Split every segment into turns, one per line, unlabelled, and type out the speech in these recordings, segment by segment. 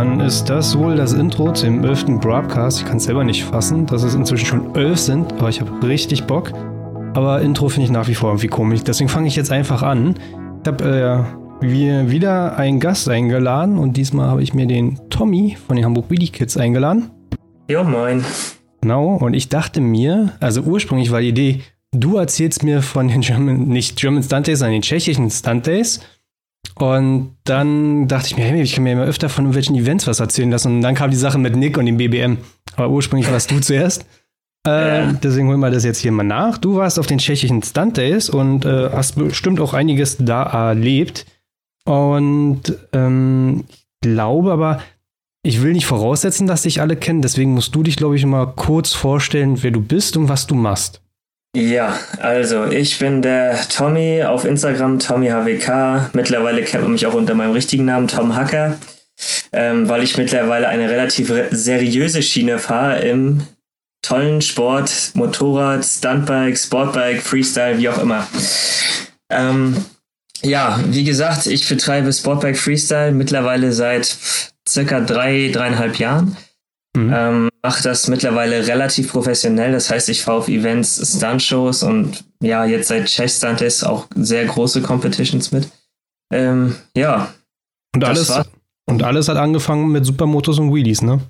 dann ist das wohl das Intro zum 11. Broadcast. Ich kann es selber nicht fassen, dass es inzwischen schon 11 sind, aber ich habe richtig Bock. Aber Intro finde ich nach wie vor irgendwie komisch. Deswegen fange ich jetzt einfach an. Ich habe äh, wieder einen Gast eingeladen und diesmal habe ich mir den Tommy von den Hamburg Wheelie Kids eingeladen.
Jo, moin.
Genau, und ich dachte mir, also ursprünglich war die Idee, du erzählst mir von den German, nicht German Stunt Days, sondern den tschechischen Stunt Days. Und dann dachte ich mir, hey, ich kann mir immer öfter von irgendwelchen Events was erzählen lassen. Und dann kam die Sache mit Nick und dem BBM. Aber ursprünglich warst du zuerst. Äh, ja. Deswegen holen wir das jetzt hier mal nach. Du warst auf den tschechischen Stunt Days und äh, hast bestimmt auch einiges da erlebt. Und ähm, ich glaube aber, ich will nicht voraussetzen, dass dich alle kennen. Deswegen musst du dich, glaube ich, mal kurz vorstellen, wer du bist und was du machst.
Ja, also ich bin der Tommy auf Instagram, TommyHWK. Mittlerweile kennt man mich auch unter meinem richtigen Namen, Tom Hacker, ähm, weil ich mittlerweile eine relativ seriöse Schiene fahre im tollen Sport, Motorrad, Stuntbike, Sportbike, Freestyle, wie auch immer. Ähm, ja, wie gesagt, ich betreibe Sportbike Freestyle mittlerweile seit circa drei, dreieinhalb Jahren. Mhm. Ähm, mache das mittlerweile relativ professionell. Das heißt, ich fahre auf Events, Stunt-Shows und ja, jetzt seit Czech Stunt ist auch sehr große Competitions mit. Ähm, ja.
Und alles, und alles hat angefangen mit Supermotos und Wheelies, ne?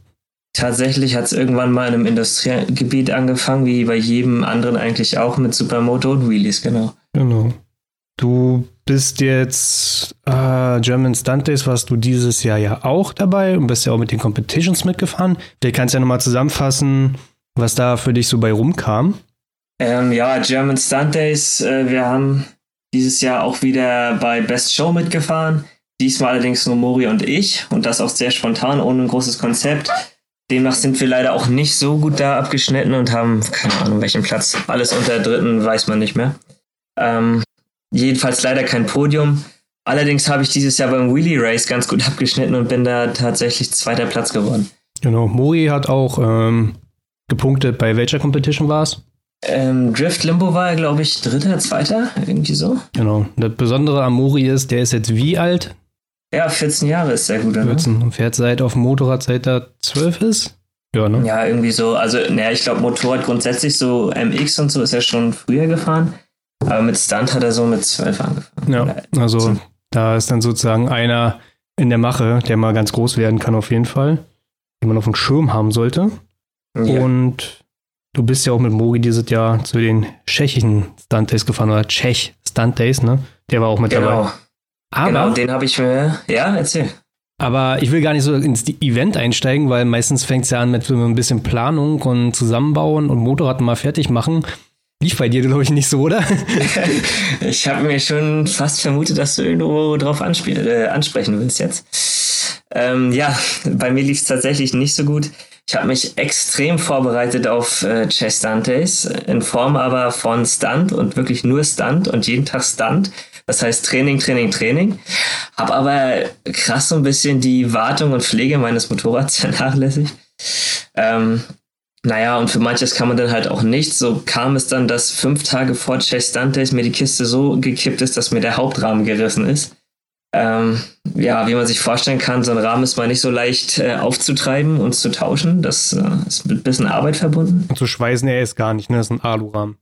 Tatsächlich hat es irgendwann mal in einem Industriegebiet angefangen, wie bei jedem anderen eigentlich auch mit Supermoto und Wheelies, genau.
Genau. Du bist jetzt äh, German Stunt Days, warst du dieses Jahr ja auch dabei und bist ja auch mit den Competitions mitgefahren. Vielleicht kannst du ja nochmal zusammenfassen, was da für dich so bei rumkam.
Ähm, ja, German Stunt Days, äh, wir haben dieses Jahr auch wieder bei Best Show mitgefahren. Diesmal allerdings nur Mori und ich und das auch sehr spontan, ohne ein großes Konzept. Demnach sind wir leider auch nicht so gut da abgeschnitten und haben, keine Ahnung, welchen Platz. Alles unter dritten weiß man nicht mehr. Ähm, jedenfalls leider kein Podium. Allerdings habe ich dieses Jahr beim Wheelie Race ganz gut abgeschnitten und bin da tatsächlich zweiter Platz geworden.
Genau, Mori hat auch ähm, gepunktet. Bei welcher Competition war es?
Ähm, Drift Limbo war er, glaube ich, dritter, zweiter, irgendwie so.
Genau. Das Besondere am Mori ist, der ist jetzt wie alt?
Ja, 14 Jahre ist sehr gut.
14 ne? und fährt seit auf dem Motorrad seit er 12 ist?
Ja, ne? Ja, irgendwie so. Also, naja, ich glaube, Motorrad grundsätzlich so MX und so ist er schon früher gefahren. Aber mit Stunt hat er so mit 12 angefangen.
Ja, also da ist dann sozusagen einer in der Mache, der mal ganz groß werden kann, auf jeden Fall. Den man auf dem Schirm haben sollte. Ja. Und du bist ja auch mit Mogi dieses Jahr zu den tschechischen Stunt Days gefahren, oder Tschech Stunt Days, ne? Der war auch mit
genau.
dabei.
Aber, genau, den habe ich mir. Ja, erzähl.
Aber ich will gar nicht so ins Event einsteigen, weil meistens fängt es ja an mit so ein bisschen Planung und Zusammenbauen und Motorrad mal fertig machen. Lief bei dir, glaube ich, nicht so, oder?
ich habe mir schon fast vermutet, dass du irgendwo drauf äh, ansprechen willst jetzt. Ähm, ja, bei mir lief es tatsächlich nicht so gut. Ich habe mich extrem vorbereitet auf äh, Chess Dantes, in Form aber von Stunt und wirklich nur Stunt und jeden Tag Stunt. Das heißt Training, Training, Training. Habe aber krass so ein bisschen die Wartung und Pflege meines Motorrads vernachlässigt. Ähm, naja, und für manches kann man dann halt auch nicht. So kam es dann, dass fünf Tage vor Chase Dantes mir die Kiste so gekippt ist, dass mir der Hauptrahmen gerissen ist. Ähm, ja, wie man sich vorstellen kann, so ein Rahmen ist mal nicht so leicht äh, aufzutreiben und zu tauschen. Das äh, ist mit ein bisschen Arbeit verbunden.
Und zu schweißen er ist gar nicht, ne? Das ist ein Alurahmen.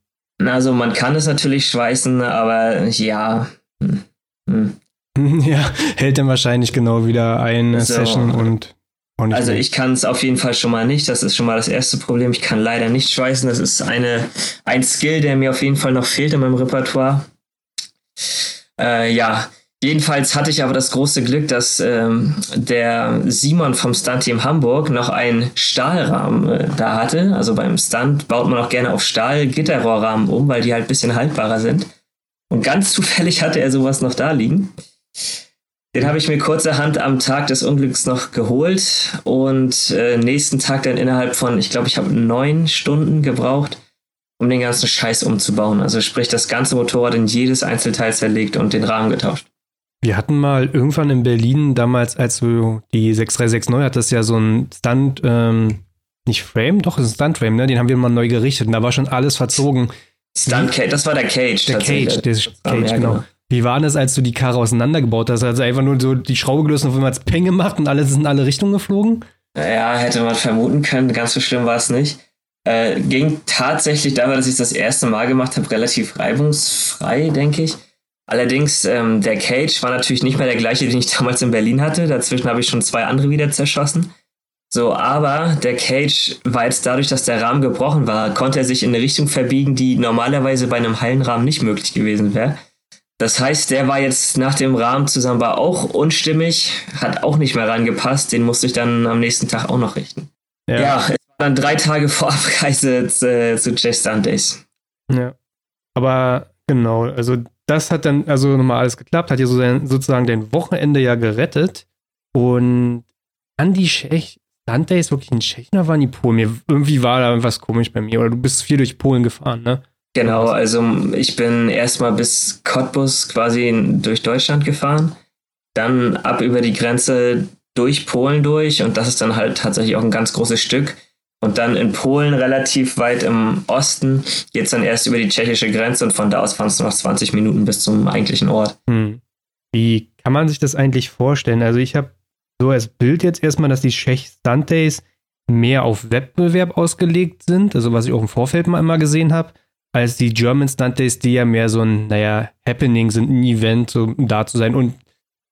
Also man kann es natürlich schweißen, aber ja. Hm.
Hm. Ja, hält dann wahrscheinlich genau wieder eine so. Session und
also ich kann es auf jeden Fall schon mal nicht. Das ist schon mal das erste Problem. Ich kann leider nicht schweißen. Das ist eine, ein Skill, der mir auf jeden Fall noch fehlt in meinem Repertoire. Äh, ja, jedenfalls hatte ich aber das große Glück, dass ähm, der Simon vom Stunt-Team Hamburg noch einen Stahlrahmen äh, da hatte. Also beim Stunt baut man auch gerne auf Stahl-Gitterrohrrahmen um, weil die halt ein bisschen haltbarer sind. Und ganz zufällig hatte er sowas noch da liegen. Den habe ich mir kurzerhand am Tag des Unglücks noch geholt und äh, nächsten Tag dann innerhalb von, ich glaube, ich habe neun Stunden gebraucht, um den ganzen Scheiß umzubauen. Also sprich, das ganze Motorrad in jedes Einzelteil zerlegt und den Rahmen getauscht.
Wir hatten mal irgendwann in Berlin damals, als du die 6369 hattest, ja so ein Stunt, ähm, nicht Frame, doch, ist ein Stunt-Frame, ne? Den haben wir mal neu gerichtet und da war schon alles verzogen.
Stunt Cage, das war der Cage.
Der Cage, der Cage, genau. genau. Wie war das, als du die Karre auseinandergebaut hast? Also einfach nur so die Schraube gelöst und auf einmal Peng gemacht und alles ist in alle Richtungen geflogen?
Ja, hätte man vermuten können. Ganz so schlimm war es nicht. Äh, ging tatsächlich dabei, dass ich das erste Mal gemacht habe, relativ reibungsfrei, denke ich. Allerdings, ähm, der Cage war natürlich nicht mehr der gleiche, den ich damals in Berlin hatte. Dazwischen habe ich schon zwei andere wieder zerschossen. So, aber der Cage war jetzt dadurch, dass der Rahmen gebrochen war, konnte er sich in eine Richtung verbiegen, die normalerweise bei einem heilen Rahmen nicht möglich gewesen wäre. Das heißt, der war jetzt nach dem Rahmen zusammen war auch unstimmig, hat auch nicht mehr rangepasst. Den musste ich dann am nächsten Tag auch noch richten. Ja, ja es war dann drei Tage vor Abreise zu, zu Chase Sundays.
Ja. Aber genau, also das hat dann also nochmal alles geklappt, hat ja sozusagen dein Wochenende ja gerettet. Und an die Tschech, Sundays wirklich in Tschechien oder waren die Polen? Mir, irgendwie war da was komisch bei mir. Oder du bist viel durch Polen gefahren, ne?
Genau, also ich bin erstmal bis Cottbus quasi durch Deutschland gefahren, dann ab über die Grenze durch Polen durch und das ist dann halt tatsächlich auch ein ganz großes Stück. Und dann in Polen relativ weit im Osten geht es dann erst über die tschechische Grenze und von da aus fahren es noch 20 Minuten bis zum eigentlichen Ort. Hm.
Wie kann man sich das eigentlich vorstellen? Also ich habe so als Bild jetzt erstmal, dass die Czech Sundays mehr auf Wettbewerb ausgelegt sind, also was ich auch im Vorfeld mal immer gesehen habe als die German Stunt Days, die ja mehr so ein, naja, Happening sind, ein Event, so da zu sein. Und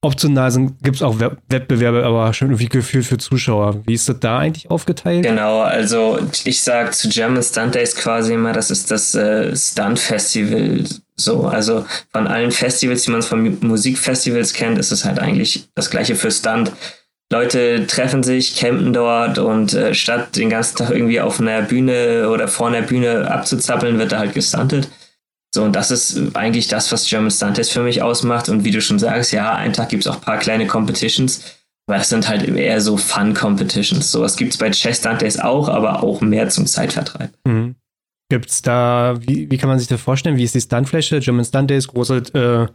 optional gibt es auch Wettbewerbe, aber schon irgendwie gefühlt für Zuschauer. Wie ist das da eigentlich aufgeteilt?
Genau, also ich sage zu German Stunt Days quasi immer, das ist das äh, Stunt Festival. So, also von allen Festivals, die man von Musikfestivals kennt, ist es halt eigentlich das gleiche für Stunt. Leute treffen sich, campen dort und äh, statt den ganzen Tag irgendwie auf einer Bühne oder vor einer Bühne abzuzappeln, wird da halt gestuntet. So, und das ist eigentlich das, was German Stunt Test für mich ausmacht. Und wie du schon sagst, ja, einen Tag gibt es auch ein paar kleine Competitions, aber das sind halt eher so Fun-Competitions. Sowas gibt es bei Chess Stunt Days auch, aber auch mehr zum Zeitvertreib. Mhm.
Es da, wie, wie kann man sich das vorstellen? Wie ist die Stuntfläche? German Stunt Days, große, äh,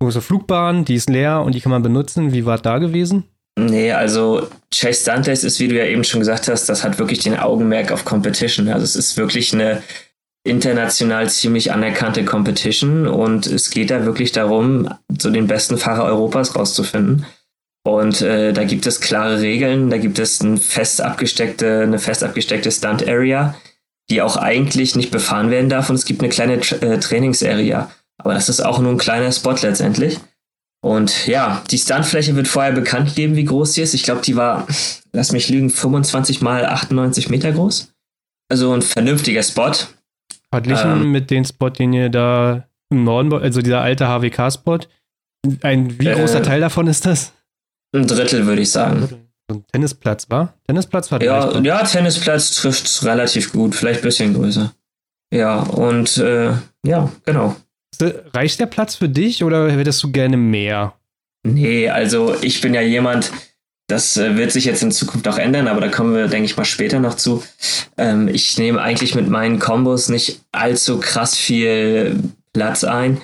große Flugbahn, die ist leer und die kann man benutzen. Wie war da gewesen?
Nee, also Chase Dantes ist, wie du ja eben schon gesagt hast, das hat wirklich den Augenmerk auf Competition. Also es ist wirklich eine international ziemlich anerkannte Competition und es geht da wirklich darum, so den besten Fahrer Europas rauszufinden. Und äh, da gibt es klare Regeln, da gibt es ein fest abgesteckte, eine fest abgesteckte Stunt-Area, die auch eigentlich nicht befahren werden darf und es gibt eine kleine Tra äh, Trainingsarea. Aber das ist auch nur ein kleiner Spot letztendlich. Und ja, die Stuntfläche wird vorher bekannt gegeben, wie groß sie ist. Ich glaube, die war, lass mich lügen, 25 mal 98 Meter groß. Also ein vernünftiger Spot.
Verglichen ähm, mit dem Spot, den ihr da im Norden, also dieser alte HWK-Spot. Ein wie großer äh, Teil davon ist das?
Ein Drittel, würde ich sagen.
So ein Tennisplatz, war? Tennisplatz war
ja, ja, Tennisplatz trifft relativ gut, vielleicht ein bisschen größer. Ja, und äh, ja, genau.
Reicht der Platz für dich oder hättest du gerne mehr?
Nee, also ich bin ja jemand, das äh, wird sich jetzt in Zukunft auch ändern, aber da kommen wir, denke ich mal, später noch zu. Ähm, ich nehme eigentlich mit meinen Kombos nicht allzu krass viel Platz ein.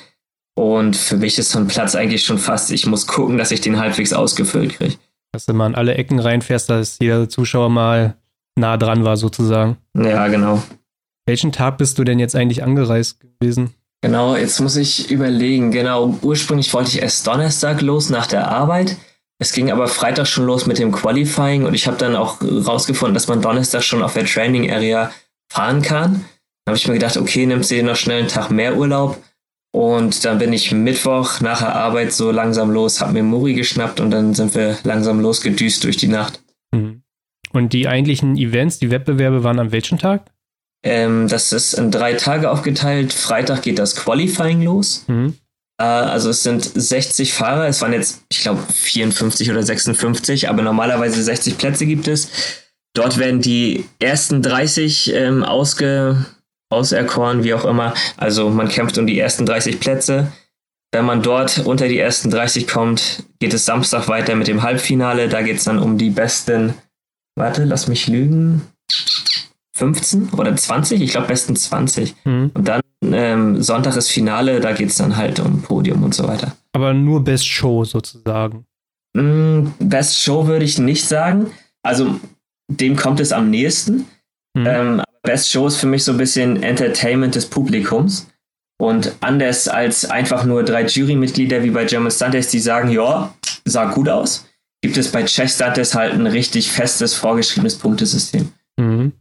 Und für mich ist so ein Platz eigentlich schon fast, ich muss gucken, dass ich den halbwegs ausgefüllt kriege.
Dass du mal in alle Ecken reinfährst, dass jeder Zuschauer mal nah dran war, sozusagen.
Ja, genau.
Welchen Tag bist du denn jetzt eigentlich angereist gewesen?
Genau, jetzt muss ich überlegen. Genau, ursprünglich wollte ich erst Donnerstag los nach der Arbeit. Es ging aber Freitag schon los mit dem Qualifying und ich habe dann auch rausgefunden, dass man Donnerstag schon auf der Training Area fahren kann. Dann habe ich mir gedacht, okay, nimmst du dir noch schnell einen Tag mehr Urlaub. Und dann bin ich Mittwoch nach der Arbeit so langsam los, habe mir Muri geschnappt und dann sind wir langsam losgedüst durch die Nacht. Mhm.
Und die eigentlichen Events, die Wettbewerbe waren am welchen Tag?
Ähm, das ist in drei Tage aufgeteilt. Freitag geht das Qualifying los. Mhm. Äh, also es sind 60 Fahrer. Es waren jetzt, ich glaube, 54 oder 56, aber normalerweise 60 Plätze gibt es. Dort werden die ersten 30 ähm, ausge, auserkoren, wie auch immer. Also man kämpft um die ersten 30 Plätze. Wenn man dort unter die ersten 30 kommt, geht es Samstag weiter mit dem Halbfinale. Da geht es dann um die besten, warte, lass mich lügen, 15 oder 20, ich glaube besten 20. Mhm. Und dann ähm, Sonntag ist Finale, da geht es dann halt um Podium und so weiter.
Aber nur Best Show sozusagen.
Mm, Best Show würde ich nicht sagen. Also dem kommt es am nächsten. Mhm. Ähm, Best Show ist für mich so ein bisschen Entertainment des Publikums. Und anders als einfach nur drei Jurymitglieder wie bei German Stunties, die sagen, ja, sah gut aus, gibt es bei Czech Stunties halt ein richtig festes, vorgeschriebenes Punktesystem.
Mhm.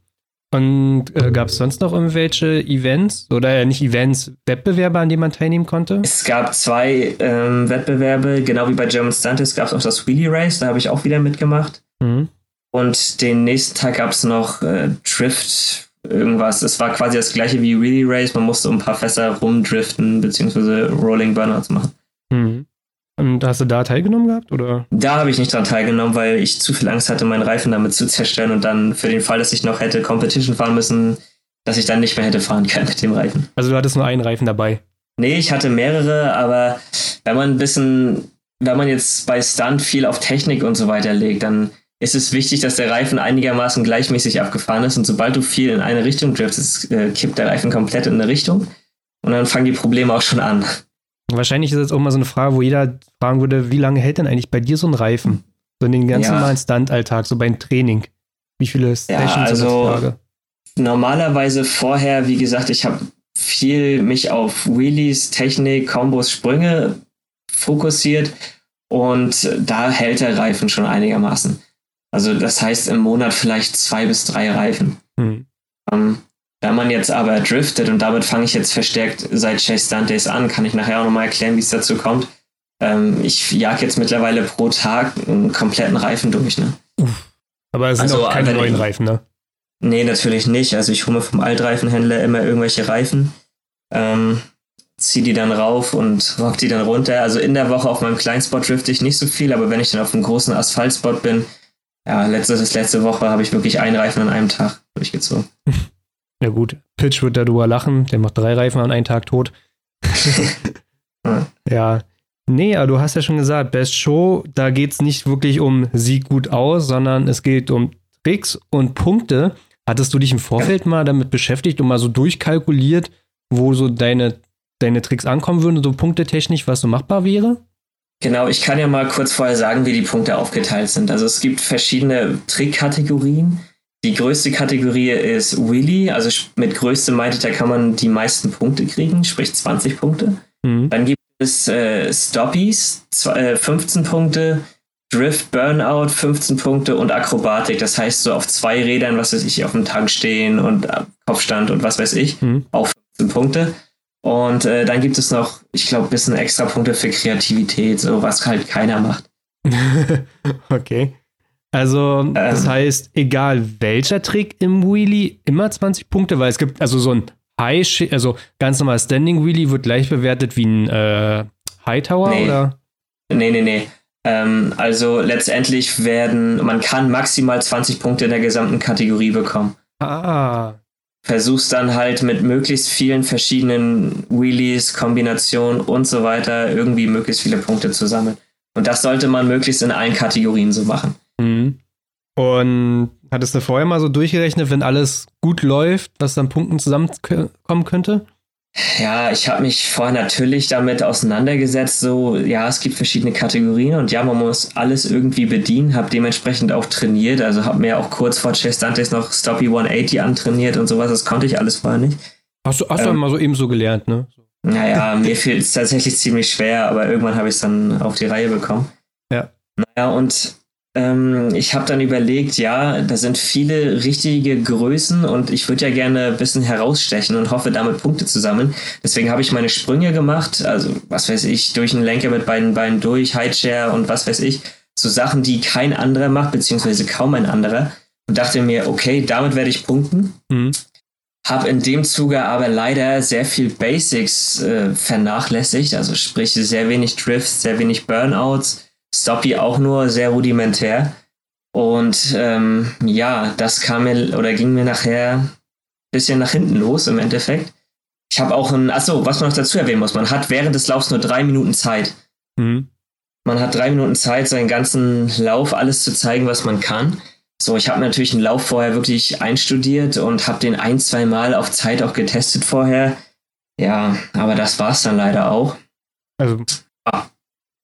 Und äh, gab es sonst noch irgendwelche Events oder äh, nicht Events, Wettbewerbe, an denen man teilnehmen konnte?
Es gab zwei ähm, Wettbewerbe, genau wie bei German Stunties gab es auch das Wheelie Race, da habe ich auch wieder mitgemacht. Mhm. Und den nächsten Tag gab es noch äh, Drift, irgendwas. Es war quasi das gleiche wie Wheelie Race, man musste um ein paar Fässer rumdriften, beziehungsweise Rolling Burnouts machen. Mhm.
Und hast du da teilgenommen gehabt? Oder?
Da habe ich nicht dran teilgenommen, weil ich zu viel Angst hatte, meinen Reifen damit zu zerstören und dann für den Fall, dass ich noch hätte Competition fahren müssen, dass ich dann nicht mehr hätte fahren können mit dem Reifen.
Also du hattest nur einen Reifen dabei?
Nee, ich hatte mehrere, aber wenn man ein bisschen, wenn man jetzt bei Stunt viel auf Technik und so weiter legt, dann ist es wichtig, dass der Reifen einigermaßen gleichmäßig abgefahren ist und sobald du viel in eine Richtung driftest, äh, kippt der Reifen komplett in eine Richtung und dann fangen die Probleme auch schon an.
Wahrscheinlich ist das auch mal so eine Frage, wo jeder fragen würde, wie lange hält denn eigentlich bei dir so ein Reifen? So in den ganz ja. normalen Stunt-Alltag, so beim Training. Wie viele
Sessions ja, also Frage? Normalerweise vorher, wie gesagt, ich habe viel mich auf Wheelies, Technik, Kombos, Sprünge fokussiert und da hält der Reifen schon einigermaßen. Also das heißt im Monat vielleicht zwei bis drei Reifen. Hm. Ähm, wenn man jetzt aber driftet, und damit fange ich jetzt verstärkt seit Chase Days an, kann ich nachher auch nochmal erklären, wie es dazu kommt. Ähm, ich jag jetzt mittlerweile pro Tag einen kompletten Reifen durch. Ne?
Aber es sind also, auch keine neuen Reifen, ne?
Nee, natürlich nicht. Also ich hole mir vom Altreifenhändler immer irgendwelche Reifen, ähm, ziehe die dann rauf und rock die dann runter. Also in der Woche auf meinem Kleinspot drifte ich nicht so viel, aber wenn ich dann auf einem großen Asphaltspot bin, ja, letzte, letzte Woche habe ich wirklich einen Reifen an einem Tag durchgezogen.
Ja gut, Pitch wird darüber lachen, der macht drei Reifen an einem Tag tot. ja. Nee, aber du hast ja schon gesagt, Best Show, da geht es nicht wirklich um Sieg gut aus, sondern es geht um Tricks und Punkte. Hattest du dich im Vorfeld mal damit beschäftigt und mal so durchkalkuliert, wo so deine, deine Tricks ankommen würden, so punktetechnisch, was so machbar wäre?
Genau, ich kann ja mal kurz vorher sagen, wie die Punkte aufgeteilt sind. Also es gibt verschiedene Trickkategorien. Die größte Kategorie ist Wheelie, also mit größte meinte, da kann man die meisten Punkte kriegen, sprich 20 Punkte. Mhm. Dann gibt es äh, Stoppies, äh, 15 Punkte, Drift, Burnout, 15 Punkte und Akrobatik. Das heißt, so auf zwei Rädern, was weiß ich, auf dem Tank stehen und Kopfstand und was weiß ich, mhm. auch 15 Punkte. Und äh, dann gibt es noch, ich glaube, ein bisschen extra Punkte für Kreativität, so was halt keiner macht.
okay. Also, ähm. das heißt, egal welcher Trick im Wheelie, immer 20 Punkte, weil es gibt also so ein High, also ganz normal Standing Wheelie wird gleich bewertet wie ein äh, Hightower, nee. oder?
Nee, nee, nee. Ähm, also letztendlich werden, man kann maximal 20 Punkte in der gesamten Kategorie bekommen.
Ah.
Versuchst dann halt mit möglichst vielen verschiedenen Wheelies, Kombinationen und so weiter irgendwie möglichst viele Punkte zu sammeln. Und das sollte man möglichst in allen Kategorien so machen.
Mhm. Und hattest du vorher mal so durchgerechnet, wenn alles gut läuft, was dann Punkten zusammenkommen könnte?
Ja, ich habe mich vorher natürlich damit auseinandergesetzt, so, ja, es gibt verschiedene Kategorien und ja, man muss alles irgendwie bedienen, habe dementsprechend auch trainiert, also habe mir auch kurz vor Chess Dantes noch Stoppy 180 antrainiert und sowas, das konnte ich alles vorher nicht.
Hast du, hast ähm, du mal so eben so gelernt, ne?
Naja, mir fiel es tatsächlich ziemlich schwer, aber irgendwann habe ich es dann auf die Reihe bekommen.
Ja.
Naja, und ähm, ich habe dann überlegt, ja, da sind viele richtige Größen und ich würde ja gerne ein bisschen herausstechen und hoffe, damit Punkte zu sammeln. Deswegen habe ich meine Sprünge gemacht, also was weiß ich, durch einen Lenker mit beiden Beinen durch, Highchair und was weiß ich. So Sachen, die kein anderer macht, beziehungsweise kaum ein anderer. Und dachte mir, okay, damit werde ich punkten. Mhm. Hab in dem Zuge aber leider sehr viel Basics äh, vernachlässigt, also sprich sehr wenig Drifts, sehr wenig Burnouts Stoppy auch nur sehr rudimentär. Und ähm, ja, das kam mir oder ging mir nachher ein bisschen nach hinten los im Endeffekt. Ich habe auch ein, achso, was man noch dazu erwähnen muss, man hat während des Laufs nur drei Minuten Zeit. Mhm. Man hat drei Minuten Zeit, seinen ganzen Lauf alles zu zeigen, was man kann. So, ich habe natürlich einen Lauf vorher wirklich einstudiert und habe den ein, zwei Mal auf Zeit auch getestet vorher. Ja, aber das war es dann leider auch.
Also, ah.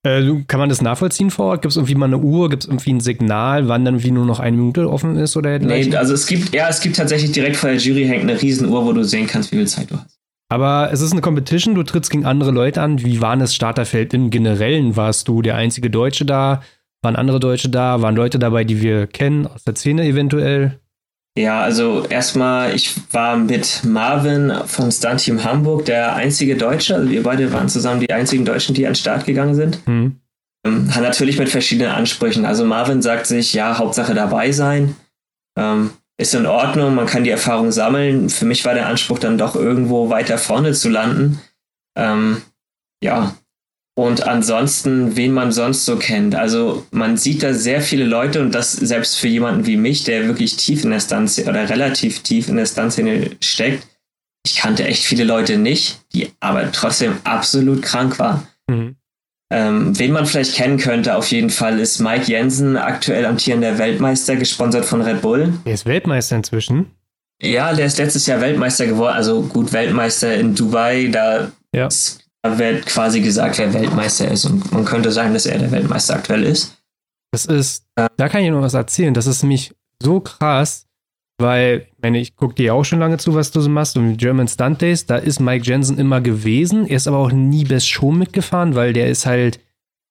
Äh, kann man das nachvollziehen vor Ort? Gibt es irgendwie mal eine Uhr? Gibt es irgendwie ein Signal, wann dann irgendwie nur noch eine Minute offen ist oder
Nee, also es gibt, ja, es gibt tatsächlich direkt vor der Jury hängt eine Riesenuhr, wo du sehen kannst, wie viel Zeit du hast.
Aber es ist eine Competition, du trittst gegen andere Leute an. Wie war das Starterfeld im Generellen? Warst du der einzige Deutsche da? Waren andere Deutsche da? Waren Leute dabei, die wir kennen, aus der Szene eventuell?
Ja, also erstmal, ich war mit Marvin vom Stunt Team Hamburg der einzige Deutsche. Also wir beide waren zusammen die einzigen Deutschen, die an den Start gegangen sind. Hm. Ähm, natürlich mit verschiedenen Ansprüchen. Also Marvin sagt sich, ja, Hauptsache dabei sein. Ähm, ist in Ordnung, man kann die Erfahrung sammeln. Für mich war der Anspruch dann doch irgendwo weiter vorne zu landen. Ähm, ja. Und ansonsten, wen man sonst so kennt. Also man sieht da sehr viele Leute und das selbst für jemanden wie mich, der wirklich tief in der Stanz oder relativ tief in der Stanzszene steckt. Ich kannte echt viele Leute nicht, die aber trotzdem absolut krank waren. Mhm. Ähm, wen man vielleicht kennen könnte, auf jeden Fall, ist Mike Jensen, aktuell amtierender Weltmeister, gesponsert von Red Bull.
Er ist Weltmeister inzwischen.
Ja, der ist letztes Jahr Weltmeister geworden, also gut Weltmeister in Dubai. Da, ja. ist, wird quasi gesagt, wer Weltmeister ist und man könnte sagen, dass er der Weltmeister aktuell ist.
Das ist, da kann ich noch was erzählen. Das ist nämlich so krass, weil, ich meine, ich gucke dir auch schon lange zu, was du so machst. Und German Stunt Days, da ist Mike Jensen immer gewesen. Er ist aber auch nie Best Show mitgefahren, weil der ist halt,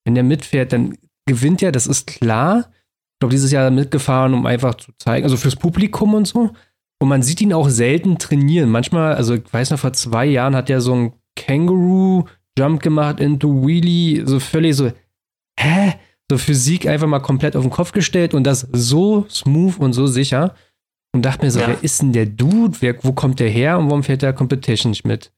wenn der mitfährt, dann gewinnt er, das ist klar. Ich glaube, dieses Jahr mitgefahren, um einfach zu zeigen, also fürs Publikum und so. Und man sieht ihn auch selten trainieren. Manchmal, also ich weiß noch, vor zwei Jahren hat er so einen Kangaroo-Jump gemacht into Wheelie, so völlig so, hä? So Physik einfach mal komplett auf den Kopf gestellt und das so smooth und so sicher und dachte mir so, ja. wer ist denn der Dude? Wer, wo kommt der her und warum fährt der Competition nicht mit?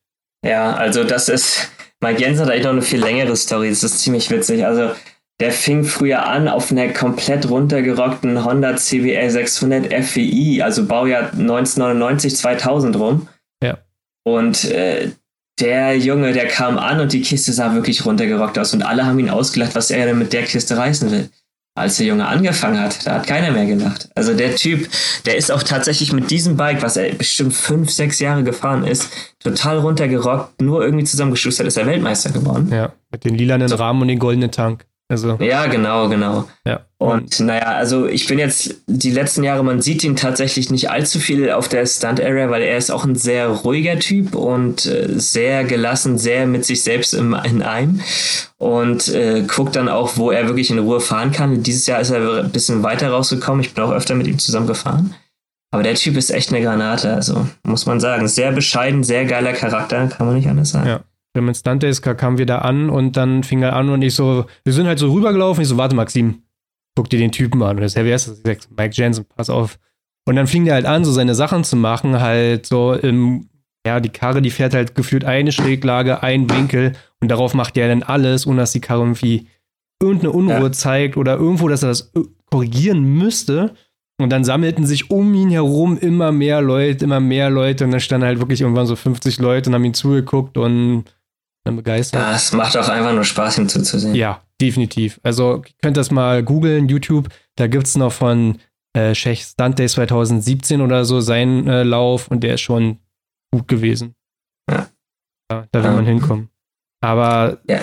Ja, also das ist, Mike Jens hat eigentlich noch eine viel längere Story, das ist ziemlich witzig. Also der fing früher an auf einer komplett runtergerockten Honda CBR 600 FWI, also Baujahr 1999, 2000 rum.
Ja.
Und äh, der Junge, der kam an und die Kiste sah wirklich runtergerockt aus und alle haben ihn ausgelacht, was er denn mit der Kiste reißen will als der Junge angefangen hat, da hat keiner mehr gelacht. Also der Typ, der ist auch tatsächlich mit diesem Bike, was er bestimmt fünf, sechs Jahre gefahren ist, total runtergerockt, nur irgendwie zusammengeschustert ist er Weltmeister geworden.
Ja, mit den lilanen Rahmen und den goldenen Tank. Also.
Ja, genau, genau.
Ja.
Und naja, also ich bin jetzt die letzten Jahre, man sieht ihn tatsächlich nicht allzu viel auf der Stunt-Area, weil er ist auch ein sehr ruhiger Typ und äh, sehr gelassen, sehr mit sich selbst im, in einem und äh, guckt dann auch, wo er wirklich in Ruhe fahren kann. Dieses Jahr ist er ein bisschen weiter rausgekommen. Ich bin auch öfter mit ihm zusammen gefahren. Aber der Typ ist echt eine Granate, also muss man sagen. Sehr bescheiden, sehr geiler Charakter, kann man nicht anders sagen.
Ja. Wenn Stunt ist, kamen wir da an und dann fing er an und ich so, wir sind halt so rübergelaufen. Ich so, warte, Maxim, guck dir den Typen an. Und das, hey, wer ist das? Ich sag, Mike Jensen, pass auf. Und dann fing der halt an, so seine Sachen zu machen, halt so im, ja, die Karre, die fährt halt gefühlt eine Schräglage, ein Winkel und darauf macht er dann alles, ohne dass die Karre irgendwie irgendeine Unruhe ja. zeigt oder irgendwo, dass er das äh, korrigieren müsste. Und dann sammelten sich um ihn herum immer mehr Leute, immer mehr Leute und dann standen halt wirklich irgendwann so 50 Leute und haben ihm zugeguckt und dann begeistert.
Ja, es macht auch einfach nur Spaß, ihm zuzusehen.
Ja, definitiv. Also, ihr könnt das mal googeln, YouTube. Da gibt es noch von äh, Schech Stunt Day 2017 oder so seinen äh, Lauf und der ist schon gut gewesen.
Ja.
ja da will man hinkommen. Aber
ja.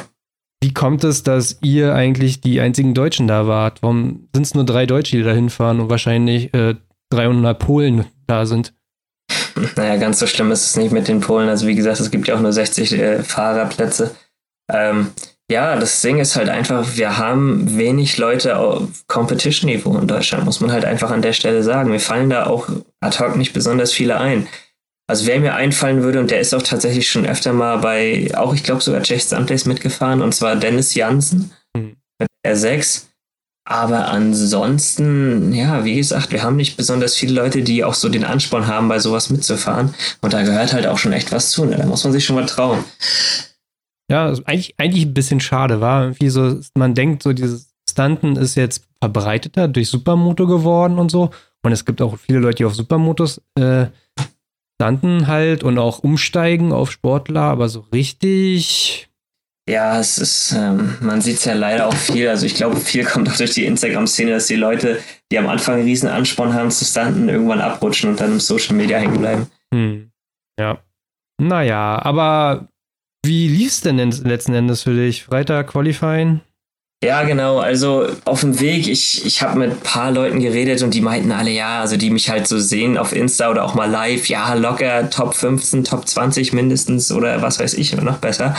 wie kommt es, dass ihr eigentlich die einzigen Deutschen da wart? Warum sind es nur drei Deutsche, die da hinfahren und wahrscheinlich äh, 300 Polen da sind?
Naja, ganz so schlimm ist es nicht mit den Polen. Also wie gesagt, es gibt ja auch nur 60 äh, Fahrerplätze. Ähm, ja, das Ding ist halt einfach, wir haben wenig Leute auf Competition-Niveau in Deutschland, muss man halt einfach an der Stelle sagen. Wir fallen da auch ad hoc nicht besonders viele ein. Also wer mir einfallen würde, und der ist auch tatsächlich schon öfter mal bei, auch ich glaube sogar Czech Sundays mitgefahren, und zwar Dennis Jansen mhm. mit R6. Aber ansonsten, ja, wie gesagt, wir haben nicht besonders viele Leute, die auch so den Ansporn haben, bei sowas mitzufahren. Und da gehört halt auch schon echt was zu. Ne? Da muss man sich schon mal trauen.
Ja, eigentlich, eigentlich ein bisschen schade, war irgendwie so, man denkt, so dieses Stunten ist jetzt verbreiteter durch Supermoto geworden und so. Und es gibt auch viele Leute, die auf Supermotos äh, stunten halt und auch umsteigen auf Sportler, aber so richtig
ja, es ist, ähm, man sieht es ja leider auch viel. Also ich glaube, viel kommt auch durch die Instagram-Szene, dass die Leute, die am Anfang einen riesen Ansporn haben zu stunten, irgendwann abrutschen und dann im Social Media hängen bleiben.
Hm. Ja. Naja, aber wie lief es denn letzten Endes für dich? Freitag Qualifying?
Ja, genau. Also auf dem Weg, ich, ich habe mit ein paar Leuten geredet und die meinten alle, ja, also die mich halt so sehen auf Insta oder auch mal live, ja, locker Top 15, Top 20 mindestens oder was weiß ich, noch besser.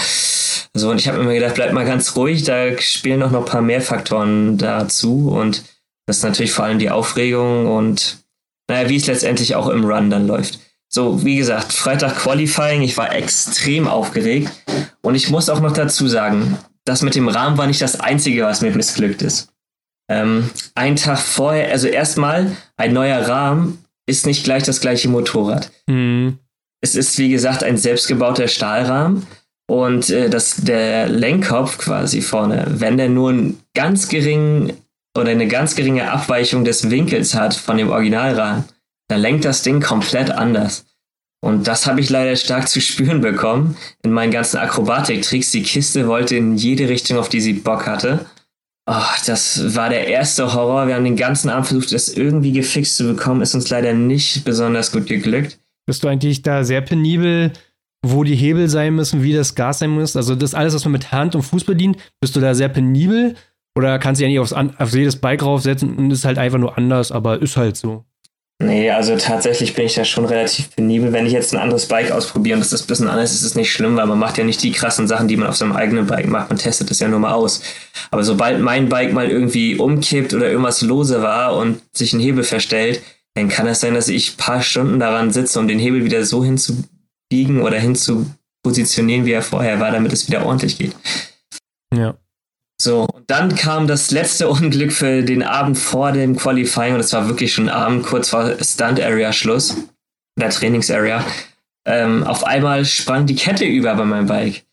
So, und ich habe mir gedacht, bleib mal ganz ruhig, da spielen noch, noch ein paar mehr Faktoren dazu und das ist natürlich vor allem die Aufregung und naja, wie es letztendlich auch im Run dann läuft. So, wie gesagt, Freitag Qualifying, ich war extrem aufgeregt und ich muss auch noch dazu sagen, das mit dem Rahmen war nicht das Einzige, was mir missglückt ist. Ähm, ein Tag vorher, also erstmal, ein neuer Rahmen ist nicht gleich das gleiche Motorrad. Mhm. Es ist, wie gesagt, ein selbstgebauter Stahlrahmen und äh, das, der Lenkkopf quasi vorne, wenn der nur einen ganz geringen oder eine ganz geringe Abweichung des Winkels hat von dem Originalrahmen, dann lenkt das Ding komplett anders. Und das habe ich leider stark zu spüren bekommen in meinen ganzen Akrobatiktricks. Die Kiste wollte in jede Richtung, auf die sie Bock hatte. Oh, das war der erste Horror. Wir haben den ganzen Abend versucht, das irgendwie gefixt zu bekommen. Ist uns leider nicht besonders gut geglückt.
Bist du eigentlich da sehr penibel, wo die Hebel sein müssen, wie das Gas sein muss? Also das alles, was man mit Hand und Fuß bedient, bist du da sehr penibel? Oder kannst du ja nicht aufs, auf jedes Bike raufsetzen und ist halt einfach nur anders, aber ist halt so.
Nee, also tatsächlich bin ich da schon relativ penibel. Wenn ich jetzt ein anderes Bike ausprobiere und das ist ein bisschen anders, ist es nicht schlimm, weil man macht ja nicht die krassen Sachen, die man auf seinem eigenen Bike macht. Man testet es ja nur mal aus. Aber sobald mein Bike mal irgendwie umkippt oder irgendwas lose war und sich ein Hebel verstellt, dann kann es sein, dass ich ein paar Stunden daran sitze, um den Hebel wieder so hinzubiegen oder hinzupositionieren, wie er vorher war, damit es wieder ordentlich geht.
Ja.
So, und dann kam das letzte Unglück für den Abend vor dem Qualifying und es war wirklich schon Abend, kurz vor Stunt Area Schluss, der Trainings-Area. Ähm, auf einmal sprang die Kette über bei meinem Bike.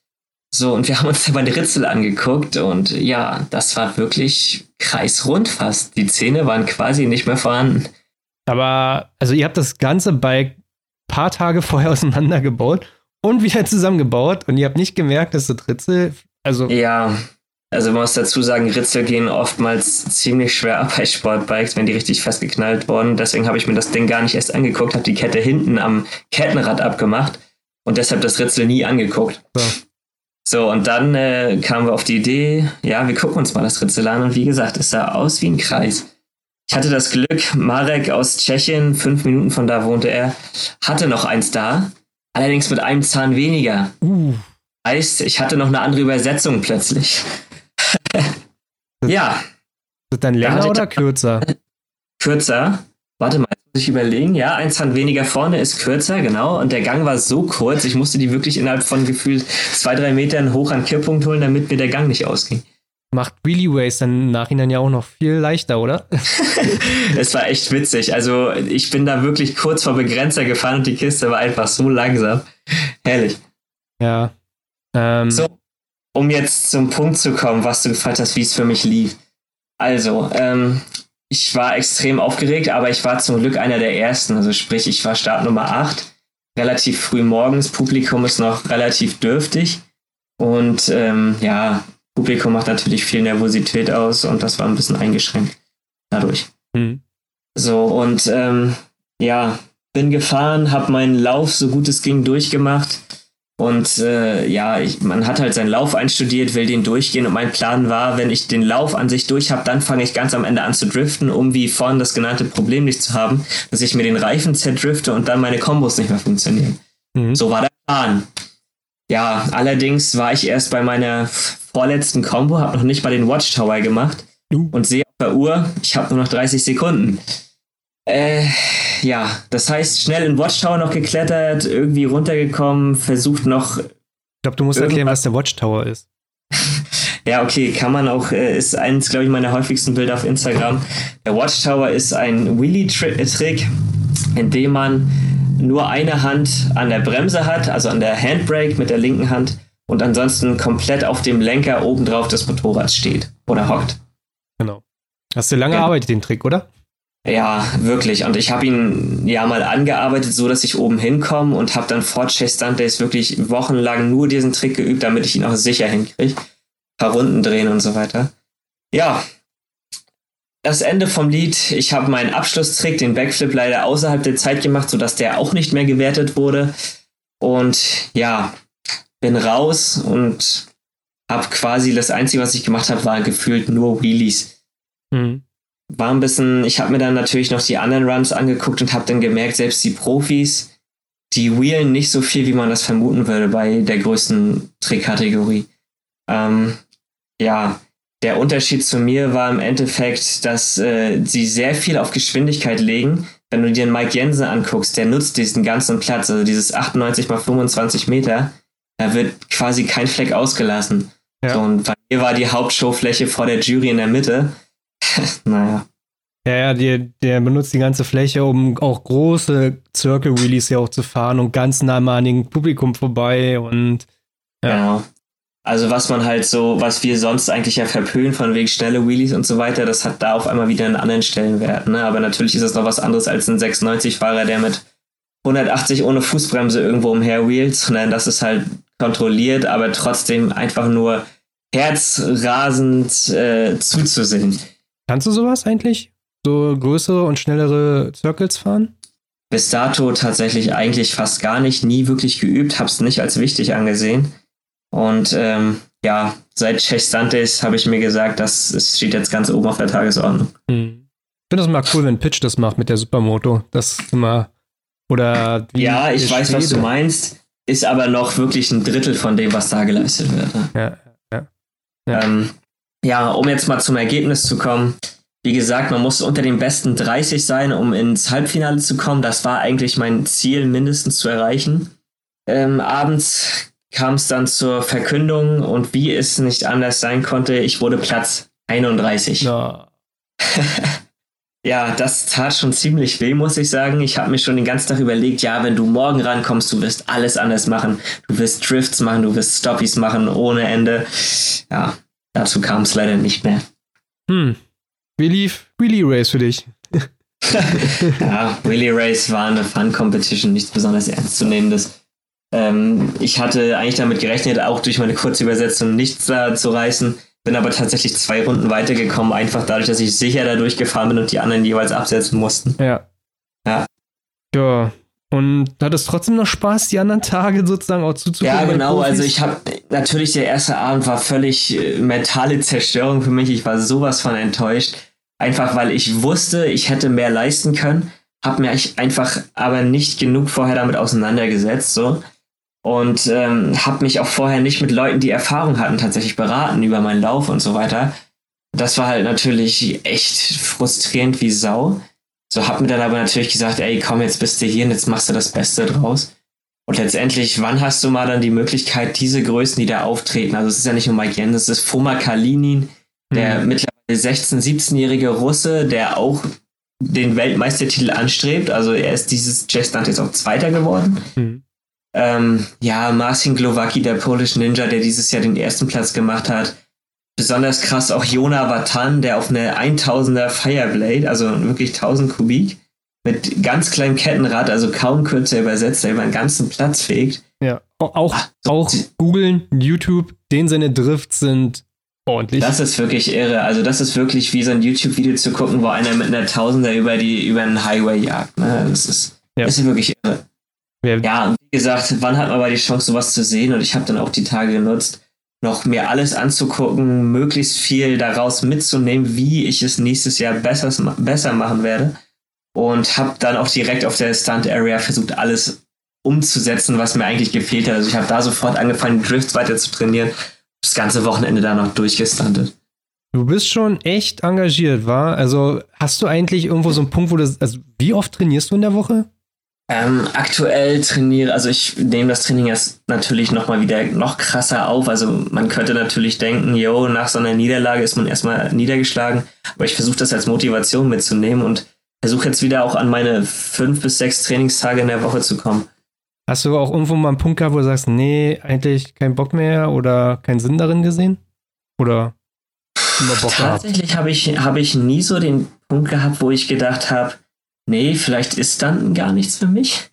So, und wir haben uns dabei die Ritzel angeguckt und ja, das war wirklich kreisrund fast. Die Zähne waren quasi nicht mehr vorhanden.
Aber, also ihr habt das ganze Bike paar Tage vorher auseinandergebaut und wieder zusammengebaut und ihr habt nicht gemerkt, dass das Ritzel, also.
Ja, also man muss dazu sagen, Ritzel gehen oftmals ziemlich schwer ab bei Sportbikes, wenn die richtig festgeknallt wurden. Deswegen habe ich mir das Ding gar nicht erst angeguckt, habe die Kette hinten am Kettenrad abgemacht und deshalb das Ritzel nie angeguckt. Ja. So, und dann äh, kamen wir auf die Idee, ja, wir gucken uns mal das Ritzel an und wie gesagt, es sah aus wie ein Kreis. Ich hatte das Glück, Marek aus Tschechien, fünf Minuten von da wohnte er, hatte noch eins da, allerdings mit einem Zahn weniger. Uh. Heißt, ich hatte noch eine andere Übersetzung plötzlich ja. Ist
das dann länger oder kürzer?
Kürzer. Warte mal, muss ich überlegen. Ja, ein Zahn weniger vorne ist kürzer, genau. Und der Gang war so kurz, ich musste die wirklich innerhalb von gefühlt zwei, drei Metern hoch an Kipppunkt holen, damit mir der Gang nicht ausging.
Macht Wheelie Ways dann im Nachhinein ja auch noch viel leichter, oder?
es war echt witzig. Also ich bin da wirklich kurz vor Begrenzer gefahren und die Kiste war einfach so langsam. Herrlich.
Ja.
Ähm, so, um jetzt zum Punkt zu kommen, was du gefragt hast, wie es für mich lief. Also, ähm, ich war extrem aufgeregt, aber ich war zum Glück einer der ersten. Also sprich, ich war Start Nummer 8, relativ früh morgens. Publikum ist noch relativ dürftig. Und ähm, ja, Publikum macht natürlich viel Nervosität aus und das war ein bisschen eingeschränkt dadurch. Mhm. So, und ähm, ja, bin gefahren, habe meinen Lauf so gut es ging durchgemacht und äh, ja, ich, man hat halt seinen Lauf einstudiert, will den durchgehen und mein Plan war, wenn ich den Lauf an sich durch habe, dann fange ich ganz am Ende an zu driften, um wie vorhin das genannte Problem nicht zu haben, dass ich mir den Reifen zerdrifte und dann meine Kombos nicht mehr funktionieren. Mhm. So war der Plan. Ja, allerdings war ich erst bei meiner vorletzten Combo, habe noch nicht mal den Watchtower gemacht uh. und sehe auf der Uhr, ich habe nur noch 30 Sekunden. Äh, ja, das heißt, schnell in Watchtower noch geklettert, irgendwie runtergekommen, versucht noch. Ich
glaube, du musst erklären, was der Watchtower ist.
ja, okay, kann man auch, äh, ist eins, glaube ich, meiner häufigsten Bilder auf Instagram. Der Watchtower ist ein Wheelie-Trick, in dem man nur eine Hand an der Bremse hat, also an der Handbrake mit der linken Hand und ansonsten komplett auf dem Lenker obendrauf des Motorrads steht oder hockt.
Genau. Hast du lange ja. arbeitet, den Trick, oder?
Ja, wirklich. Und ich habe ihn ja mal angearbeitet, so dass ich oben hinkomme und habe dann vor Chase Stunt Days wirklich wochenlang nur diesen Trick geübt, damit ich ihn auch sicher hinkriege. Ein paar Runden drehen und so weiter. Ja. Das Ende vom Lied. Ich habe meinen Abschlusstrick, den Backflip, leider außerhalb der Zeit gemacht, sodass der auch nicht mehr gewertet wurde. Und ja, bin raus und Hab quasi das Einzige, was ich gemacht habe, war gefühlt nur Wheelies. Mhm. War ein bisschen, ich habe mir dann natürlich noch die anderen Runs angeguckt und habe dann gemerkt, selbst die Profis, die wheelen nicht so viel, wie man das vermuten würde bei der größten Trickkategorie. Ähm, ja, der Unterschied zu mir war im Endeffekt, dass äh, sie sehr viel auf Geschwindigkeit legen. Wenn du dir den Mike Jensen anguckst, der nutzt diesen ganzen Platz, also dieses 98 mal 25 Meter, da wird quasi kein Fleck ausgelassen. Ja. So, und bei mir war die Hauptshowfläche vor der Jury in der Mitte. naja.
Ja, ja, der, der benutzt die ganze Fläche, um auch große Circle Wheelies ja auch zu fahren und ganz nah mal an dem Publikum vorbei und
ja. Genau. Also was man halt so, was wir sonst eigentlich ja verpönen von wegen schnelle Wheelies und so weiter, das hat da auf einmal wieder einen anderen Stellenwert. Ne? Aber natürlich ist es noch was anderes als ein 96-Fahrer, der mit 180 ohne Fußbremse irgendwo umherwheelt, sondern das ist halt kontrolliert, aber trotzdem einfach nur herzrasend äh, zuzusehen.
Kannst du sowas eigentlich? so größere und schnellere Circles fahren?
Bis dato tatsächlich eigentlich fast gar nicht, nie wirklich geübt, hab's nicht als wichtig angesehen. Und ähm, ja, seit Czech Stantes habe ich mir gesagt, das steht jetzt ganz oben auf der Tagesordnung.
Hm. Ich finde das mal cool, wenn Pitch das macht mit der Supermoto. Das ist immer. Oder
Ja, ich weiß, Schwede. was du meinst. Ist aber noch wirklich ein Drittel von dem, was da geleistet wird. Ne? Ja, ja. Ja. Ähm, ja, um jetzt mal zum Ergebnis zu kommen. Wie gesagt, man muss unter den besten 30 sein, um ins Halbfinale zu kommen. Das war eigentlich mein Ziel, mindestens zu erreichen. Ähm, abends kam es dann zur Verkündung und wie es nicht anders sein konnte, ich wurde Platz 31. Ja. ja, das tat schon ziemlich weh, muss ich sagen. Ich habe mir schon den ganzen Tag überlegt, ja, wenn du morgen rankommst, du wirst alles anders machen. Du wirst Drifts machen, du wirst Stoppies machen ohne Ende. Ja, dazu kam es leider nicht mehr.
Hm, wie lief Wheelie Race für dich?
ja, Wheelie Race war eine Fun-Competition, nichts besonders ernstzunehmendes. Ähm, ich hatte eigentlich damit gerechnet, auch durch meine kurze Übersetzung nichts da zu reißen. Bin aber tatsächlich zwei Runden weitergekommen, einfach dadurch, dass ich sicher da durchgefahren bin und die anderen jeweils absetzen mussten.
Ja. Ja. Ja, und hat es trotzdem noch Spaß, die anderen Tage sozusagen auch zuzugucken?
Ja, genau. Also ich habe natürlich der erste Abend war völlig äh, mentale Zerstörung für mich. Ich war sowas von enttäuscht. Einfach weil ich wusste, ich hätte mehr leisten können, habe mir einfach aber nicht genug vorher damit auseinandergesetzt so und ähm, habe mich auch vorher nicht mit Leuten, die Erfahrung hatten, tatsächlich beraten über meinen Lauf und so weiter. Das war halt natürlich echt frustrierend wie Sau. So hab mir dann aber natürlich gesagt, ey, komm, jetzt bist du hier und jetzt machst du das Beste draus. Und letztendlich, wann hast du mal dann die Möglichkeit, diese Größen, die da auftreten, also es ist ja nicht nur Mike Jens, es ist Foma Kalinin, der mhm. mittlerweile 16-, 17-jährige Russe, der auch den Weltmeistertitel anstrebt. Also er ist dieses Jazz-Stunt jetzt auch Zweiter geworden. Mhm. Ähm, ja, Marcin Glowacki, der Polish Ninja, der dieses Jahr den ersten Platz gemacht hat. Besonders krass auch Jona Vatan, der auf eine 1000er Fireblade, also wirklich 1000 Kubik, mit ganz kleinem Kettenrad, also kaum kürzer übersetzt, der über den ganzen Platz fegt.
Ja, auch, Ach, so auch googeln, YouTube, den seine Drifts sind ordentlich.
Das ist wirklich irre. Also das ist wirklich wie so ein YouTube-Video zu gucken, wo einer mit einer Tausender über die über einen Highway jagt. Ne? Das ist, ja. das ist wirklich irre. Ja. ja, wie gesagt, wann hat man aber die Chance, sowas zu sehen? Und ich habe dann auch die Tage genutzt, noch mir alles anzugucken, möglichst viel daraus mitzunehmen, wie ich es nächstes Jahr besser, besser machen werde. Und habe dann auch direkt auf der Stunt Area versucht, alles umzusetzen, was mir eigentlich gefehlt hat. Also ich habe da sofort angefangen, Drifts weiter zu trainieren das ganze Wochenende da noch durchgestandet.
Du bist schon echt engagiert, war? Also hast du eigentlich irgendwo so einen Punkt, wo du, also wie oft trainierst du in der Woche?
Ähm, aktuell trainiere, also ich nehme das Training jetzt natürlich nochmal wieder noch krasser auf. Also man könnte natürlich denken, yo, nach so einer Niederlage ist man erstmal niedergeschlagen. Aber ich versuche das als Motivation mitzunehmen und versuche jetzt wieder auch an meine fünf bis sechs Trainingstage in der Woche zu kommen.
Hast du auch irgendwo mal einen Punkt gehabt, wo du sagst, nee, eigentlich kein Bock mehr oder keinen Sinn darin gesehen? Oder
immer Bock Tatsächlich habe ich, hab ich nie so den Punkt gehabt, wo ich gedacht habe, nee, vielleicht ist dann gar nichts für mich.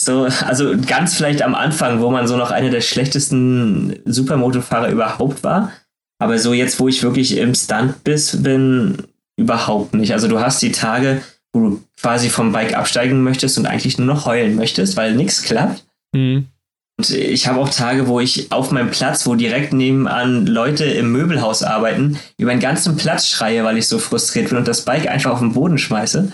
So, also ganz vielleicht am Anfang, wo man so noch einer der schlechtesten Supermotofahrer überhaupt war. Aber so jetzt, wo ich wirklich im Stunt bist, bin, überhaupt nicht. Also du hast die Tage, du quasi vom Bike absteigen möchtest und eigentlich nur noch heulen möchtest, weil nichts klappt. Mhm. ich habe auch Tage, wo ich auf meinem Platz, wo direkt nebenan Leute im Möbelhaus arbeiten, über den ganzen Platz schreie, weil ich so frustriert bin und das Bike einfach auf den Boden schmeiße.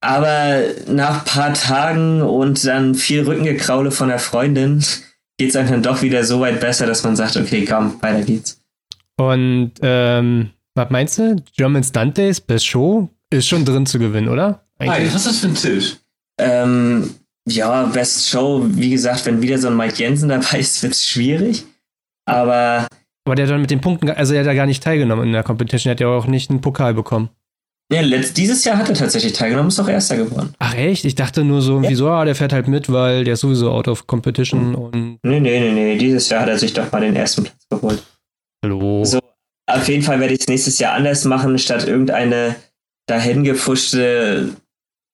Aber nach ein paar Tagen und dann viel Rückengekraule von der Freundin geht es einem dann doch wieder so weit besser, dass man sagt, okay, komm, weiter geht's.
Und ähm, was meinst du? German Stunt Days, Best Show ist schon drin zu gewinnen, oder?
Eigentlich. was ist das für ein Tisch?
Ähm, ja, Best Show, wie gesagt, wenn wieder so ein Mike Jensen dabei ist, wird es schwierig. Aber.
Aber der hat dann mit den Punkten, also er hat ja gar nicht teilgenommen in der Competition, er hat ja auch nicht einen Pokal bekommen.
Ja, letzt, dieses Jahr hat er tatsächlich teilgenommen, ist auch Erster geworden.
Ach echt? Ich dachte nur so, ja. wieso, ah, der fährt halt mit, weil der ist sowieso out of competition und.
Nee, nee, nee, nee, dieses Jahr hat er sich doch mal den ersten Platz geholt.
Hallo.
So, auf jeden Fall werde ich es nächstes Jahr anders machen, statt irgendeine dahingepfuschte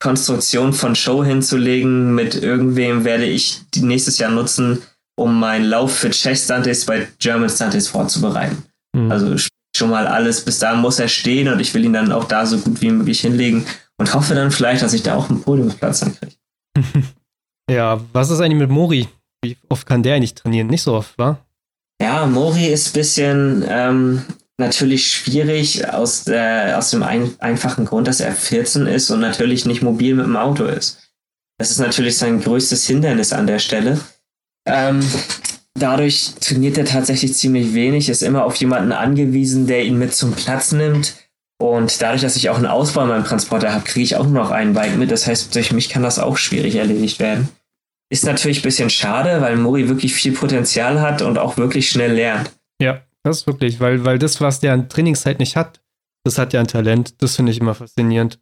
Konstruktion von Show hinzulegen mit irgendwem, werde ich nächstes Jahr nutzen, um meinen Lauf für Czech Stunties bei German Stunties vorzubereiten. Mhm. Also schon mal alles, bis da muss er stehen und ich will ihn dann auch da so gut wie möglich hinlegen und hoffe dann vielleicht, dass ich da auch einen Podiumsplatz dann kriege.
ja, was ist eigentlich mit Mori? Wie oft kann der nicht trainieren? Nicht so oft, wa?
Ja, Mori ist ein bisschen, ähm, natürlich schwierig aus, der, aus dem ein, einfachen Grund, dass er 14 ist und natürlich nicht mobil mit dem Auto ist. Das ist natürlich sein größtes Hindernis an der Stelle. Ähm, dadurch trainiert er tatsächlich ziemlich wenig, ist immer auf jemanden angewiesen, der ihn mit zum Platz nimmt. Und dadurch, dass ich auch einen Ausbau in meinem Transporter habe, kriege ich auch nur noch ein Bike mit. Das heißt, durch mich kann das auch schwierig erledigt werden. Ist natürlich ein bisschen schade, weil Mori wirklich viel Potenzial hat und auch wirklich schnell lernt.
Ja, das ist wirklich, weil, weil das, was der an Trainingszeit nicht hat, das hat ja ein Talent. Das finde ich immer faszinierend.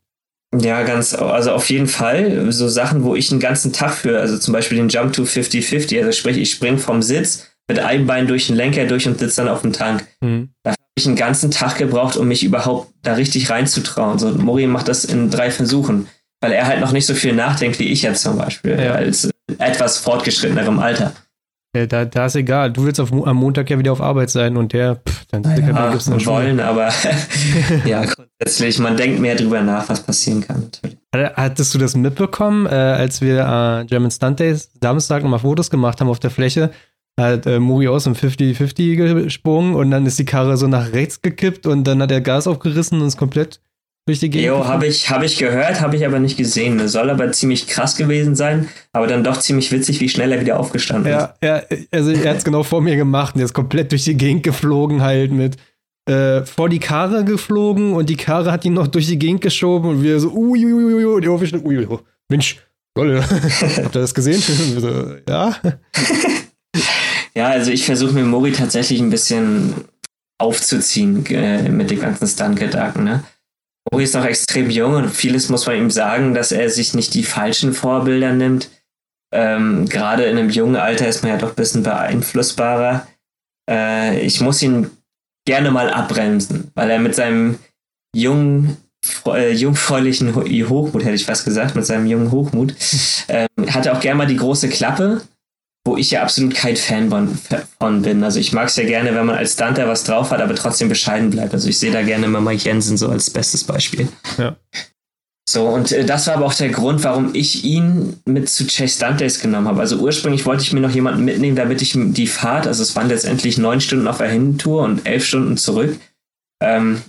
Ja, ganz, also auf jeden Fall. So Sachen, wo ich einen ganzen Tag für, also zum Beispiel den Jump to 50-50, also sprich, ich springe vom Sitz mit einem Bein durch den Lenker durch und sitze dann auf dem Tank. Mhm. Da habe ich einen ganzen Tag gebraucht, um mich überhaupt da richtig reinzutrauen. So, Mori macht das in drei Versuchen, weil er halt noch nicht so viel nachdenkt wie ich jetzt zum Beispiel, ja. als etwas fortgeschrittenerem Alter.
Ja, da, da ist egal. Du willst auf, am Montag ja wieder auf Arbeit sein und der, pff, dann
ja, gibt's wir wollen, aber ja, grundsätzlich, man denkt mehr drüber nach, was passieren kann, natürlich.
Hattest du das mitbekommen, äh, als wir äh, German Stunt Days Samstag nochmal Fotos gemacht haben auf der Fläche? Hat äh, Muri aus dem 50-50 gesprungen und dann ist die Karre so nach rechts gekippt und dann hat er Gas aufgerissen und ist komplett durch die Gegend?
Jo, habe ich, hab ich gehört, habe ich aber nicht gesehen. Soll aber ziemlich krass gewesen sein, aber dann doch ziemlich witzig, wie schnell er wieder aufgestanden
ja, ist. Ja, also er hat es genau vor mir gemacht und er ist komplett durch die Gegend geflogen halt mit äh, vor die Karre geflogen und die Karre hat ihn noch durch die Gegend geschoben und wir so, uiuiui, und die ui, ui, Mensch, toll, habt ihr das gesehen? ja.
ja, also ich versuche mir Mori tatsächlich ein bisschen aufzuziehen äh, mit dem ganzen Stunt-Gedanken, ne? Uri ist noch extrem jung und vieles muss man ihm sagen, dass er sich nicht die falschen Vorbilder nimmt. Ähm, Gerade in einem jungen Alter ist man ja doch ein bisschen beeinflussbarer. Äh, ich muss ihn gerne mal abbremsen, weil er mit seinem jungen, äh, jungfräulichen Hochmut, hätte ich fast gesagt, mit seinem jungen Hochmut, äh, hat er auch gerne mal die große Klappe wo ich ja absolut kein Fan von, bin. Also ich mag es ja gerne, wenn man als Stunter was drauf hat, aber trotzdem bescheiden bleibt. Also ich sehe da gerne immer Mike Jensen so als bestes Beispiel. Ja. So, und äh, das war aber auch der Grund, warum ich ihn mit zu Chase Stunt genommen habe. Also ursprünglich wollte ich mir noch jemanden mitnehmen, damit ich die Fahrt, also es waren letztendlich neun Stunden auf der Hintour und elf Stunden zurück, ähm,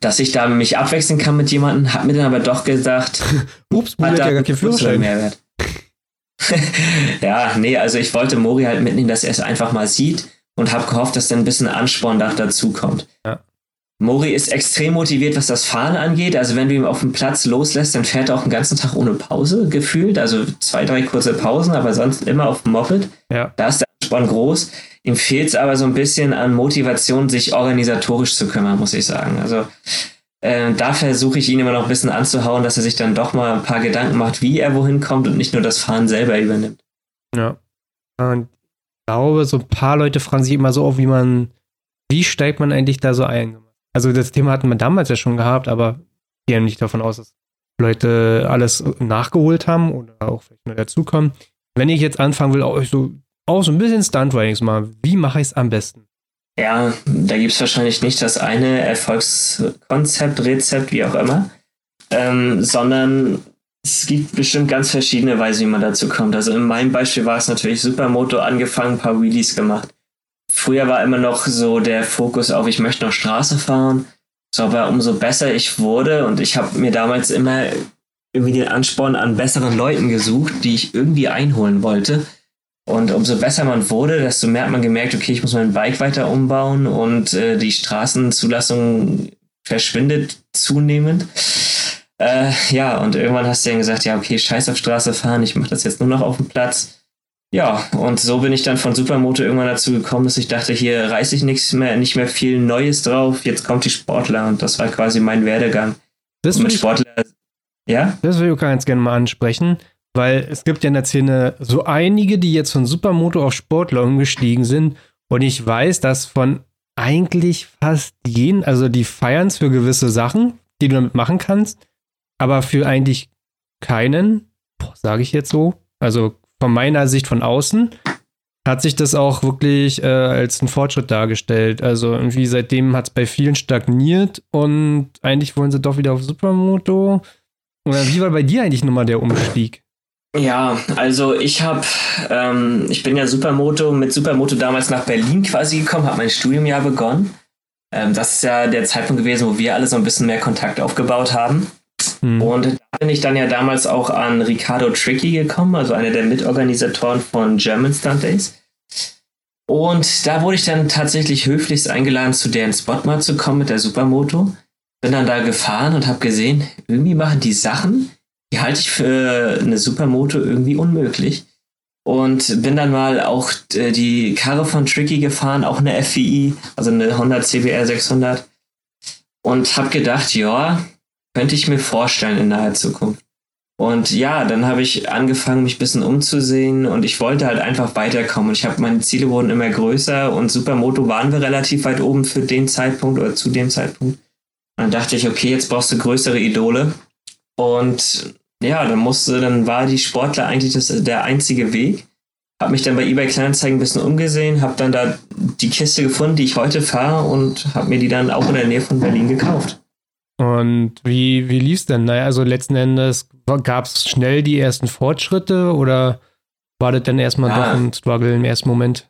dass ich da mich abwechseln kann mit jemandem, hat mir dann aber doch gesagt,
Ups, hat da ja gar keinen Führerschein.
Mehrwert. ja, nee, also ich wollte Mori halt mitnehmen, dass er es einfach mal sieht und habe gehofft, dass dann ein bisschen Ansporn da dazu kommt. Ja. Mori ist extrem motiviert, was das Fahren angeht. Also wenn du ihn auf dem Platz loslässt, dann fährt er auch den ganzen Tag ohne Pause gefühlt. Also zwei, drei kurze Pausen, aber sonst immer auf dem Moped. Ja. Da ist der Ansporn groß. Ihm fehlt es aber so ein bisschen an Motivation, sich organisatorisch zu kümmern, muss ich sagen. Also äh, da versuche ich ihn immer noch ein bisschen anzuhauen, dass er sich dann doch mal ein paar Gedanken macht, wie er wohin kommt und nicht nur das Fahren selber übernimmt.
Ja. Und ich glaube, so ein paar Leute fragen sich immer so auf, wie man, wie steigt man eigentlich da so ein? Also das Thema hatten wir damals ja schon gehabt, aber ich gehe nicht davon aus, dass Leute alles nachgeholt haben oder auch vielleicht nur dazukommen. Wenn ich jetzt anfangen will, auch so, auch so ein bisschen Stunt-Ridings mal, wie mache ich es am besten?
Ja, da gibt es wahrscheinlich nicht das eine Erfolgskonzept, Rezept, wie auch immer, ähm, sondern es gibt bestimmt ganz verschiedene Weise, wie man dazu kommt. Also in meinem Beispiel war es natürlich Supermoto angefangen, ein paar Wheelies gemacht. Früher war immer noch so der Fokus auf, ich möchte noch Straße fahren. So, aber umso besser ich wurde und ich habe mir damals immer irgendwie den Ansporn an besseren Leuten gesucht, die ich irgendwie einholen wollte. Und umso besser man wurde, desto mehr hat man gemerkt, okay, ich muss mein Bike weiter umbauen und äh, die Straßenzulassung verschwindet zunehmend. Äh, ja, und irgendwann hast du dann gesagt, ja, okay, scheiß auf Straße fahren, ich mache das jetzt nur noch auf dem Platz. Ja, und so bin ich dann von Supermoto irgendwann dazu gekommen, dass ich dachte, hier reiße ich nichts mehr, nicht mehr viel Neues drauf, jetzt kommt die Sportler und das war quasi mein Werdegang.
Das mit Sportler, ja? Das würde ich auch ganz gerne mal ansprechen, weil es gibt ja in der Szene so einige, die jetzt von Supermoto auf Sportler umgestiegen sind und ich weiß, dass von eigentlich fast jeden, also die feiern es für gewisse Sachen, die du damit machen kannst, aber für eigentlich keinen, sage ich jetzt so, also von meiner Sicht von außen, hat sich das auch wirklich äh, als ein Fortschritt dargestellt. Also irgendwie seitdem hat es bei vielen stagniert und eigentlich wollen sie doch wieder auf Supermoto. Oder wie war bei dir eigentlich nochmal der Umstieg?
Ja, also ich habe, ähm, ich bin ja Supermoto, mit Supermoto damals nach Berlin quasi gekommen, habe mein Studiumjahr begonnen. Ähm, das ist ja der Zeitpunkt gewesen, wo wir alle so ein bisschen mehr Kontakt aufgebaut haben. Hm. Und da bin ich dann ja damals auch an Ricardo Tricky gekommen, also einer der Mitorganisatoren von German Stunt Days. Und da wurde ich dann tatsächlich höflichst eingeladen, zu deren Spot mal zu kommen mit der Supermoto. Bin dann da gefahren und habe gesehen, irgendwie machen die Sachen, die halte ich für eine Supermoto irgendwie unmöglich. Und bin dann mal auch äh, die Karre von Tricky gefahren, auch eine FVI, also eine Honda CBR 600. Und habe gedacht, ja, könnte ich mir vorstellen in naher Zukunft. Und ja, dann habe ich angefangen, mich ein bisschen umzusehen und ich wollte halt einfach weiterkommen. ich habe meine Ziele wurden immer größer und Supermoto waren wir relativ weit oben für den Zeitpunkt oder zu dem Zeitpunkt. Und dann dachte ich, okay, jetzt brauchst du größere Idole. Und ja, dann musste, dann war die Sportler eigentlich das, der einzige Weg. Habe mich dann bei eBay Kleinanzeigen ein bisschen umgesehen, habe dann da die Kiste gefunden, die ich heute fahre und habe mir die dann auch in der Nähe von Berlin gekauft.
Und wie, wie lief es denn? Naja, also letzten Endes gab es schnell die ersten Fortschritte oder war das dann erstmal ja. doch ein Struggle im ersten Moment?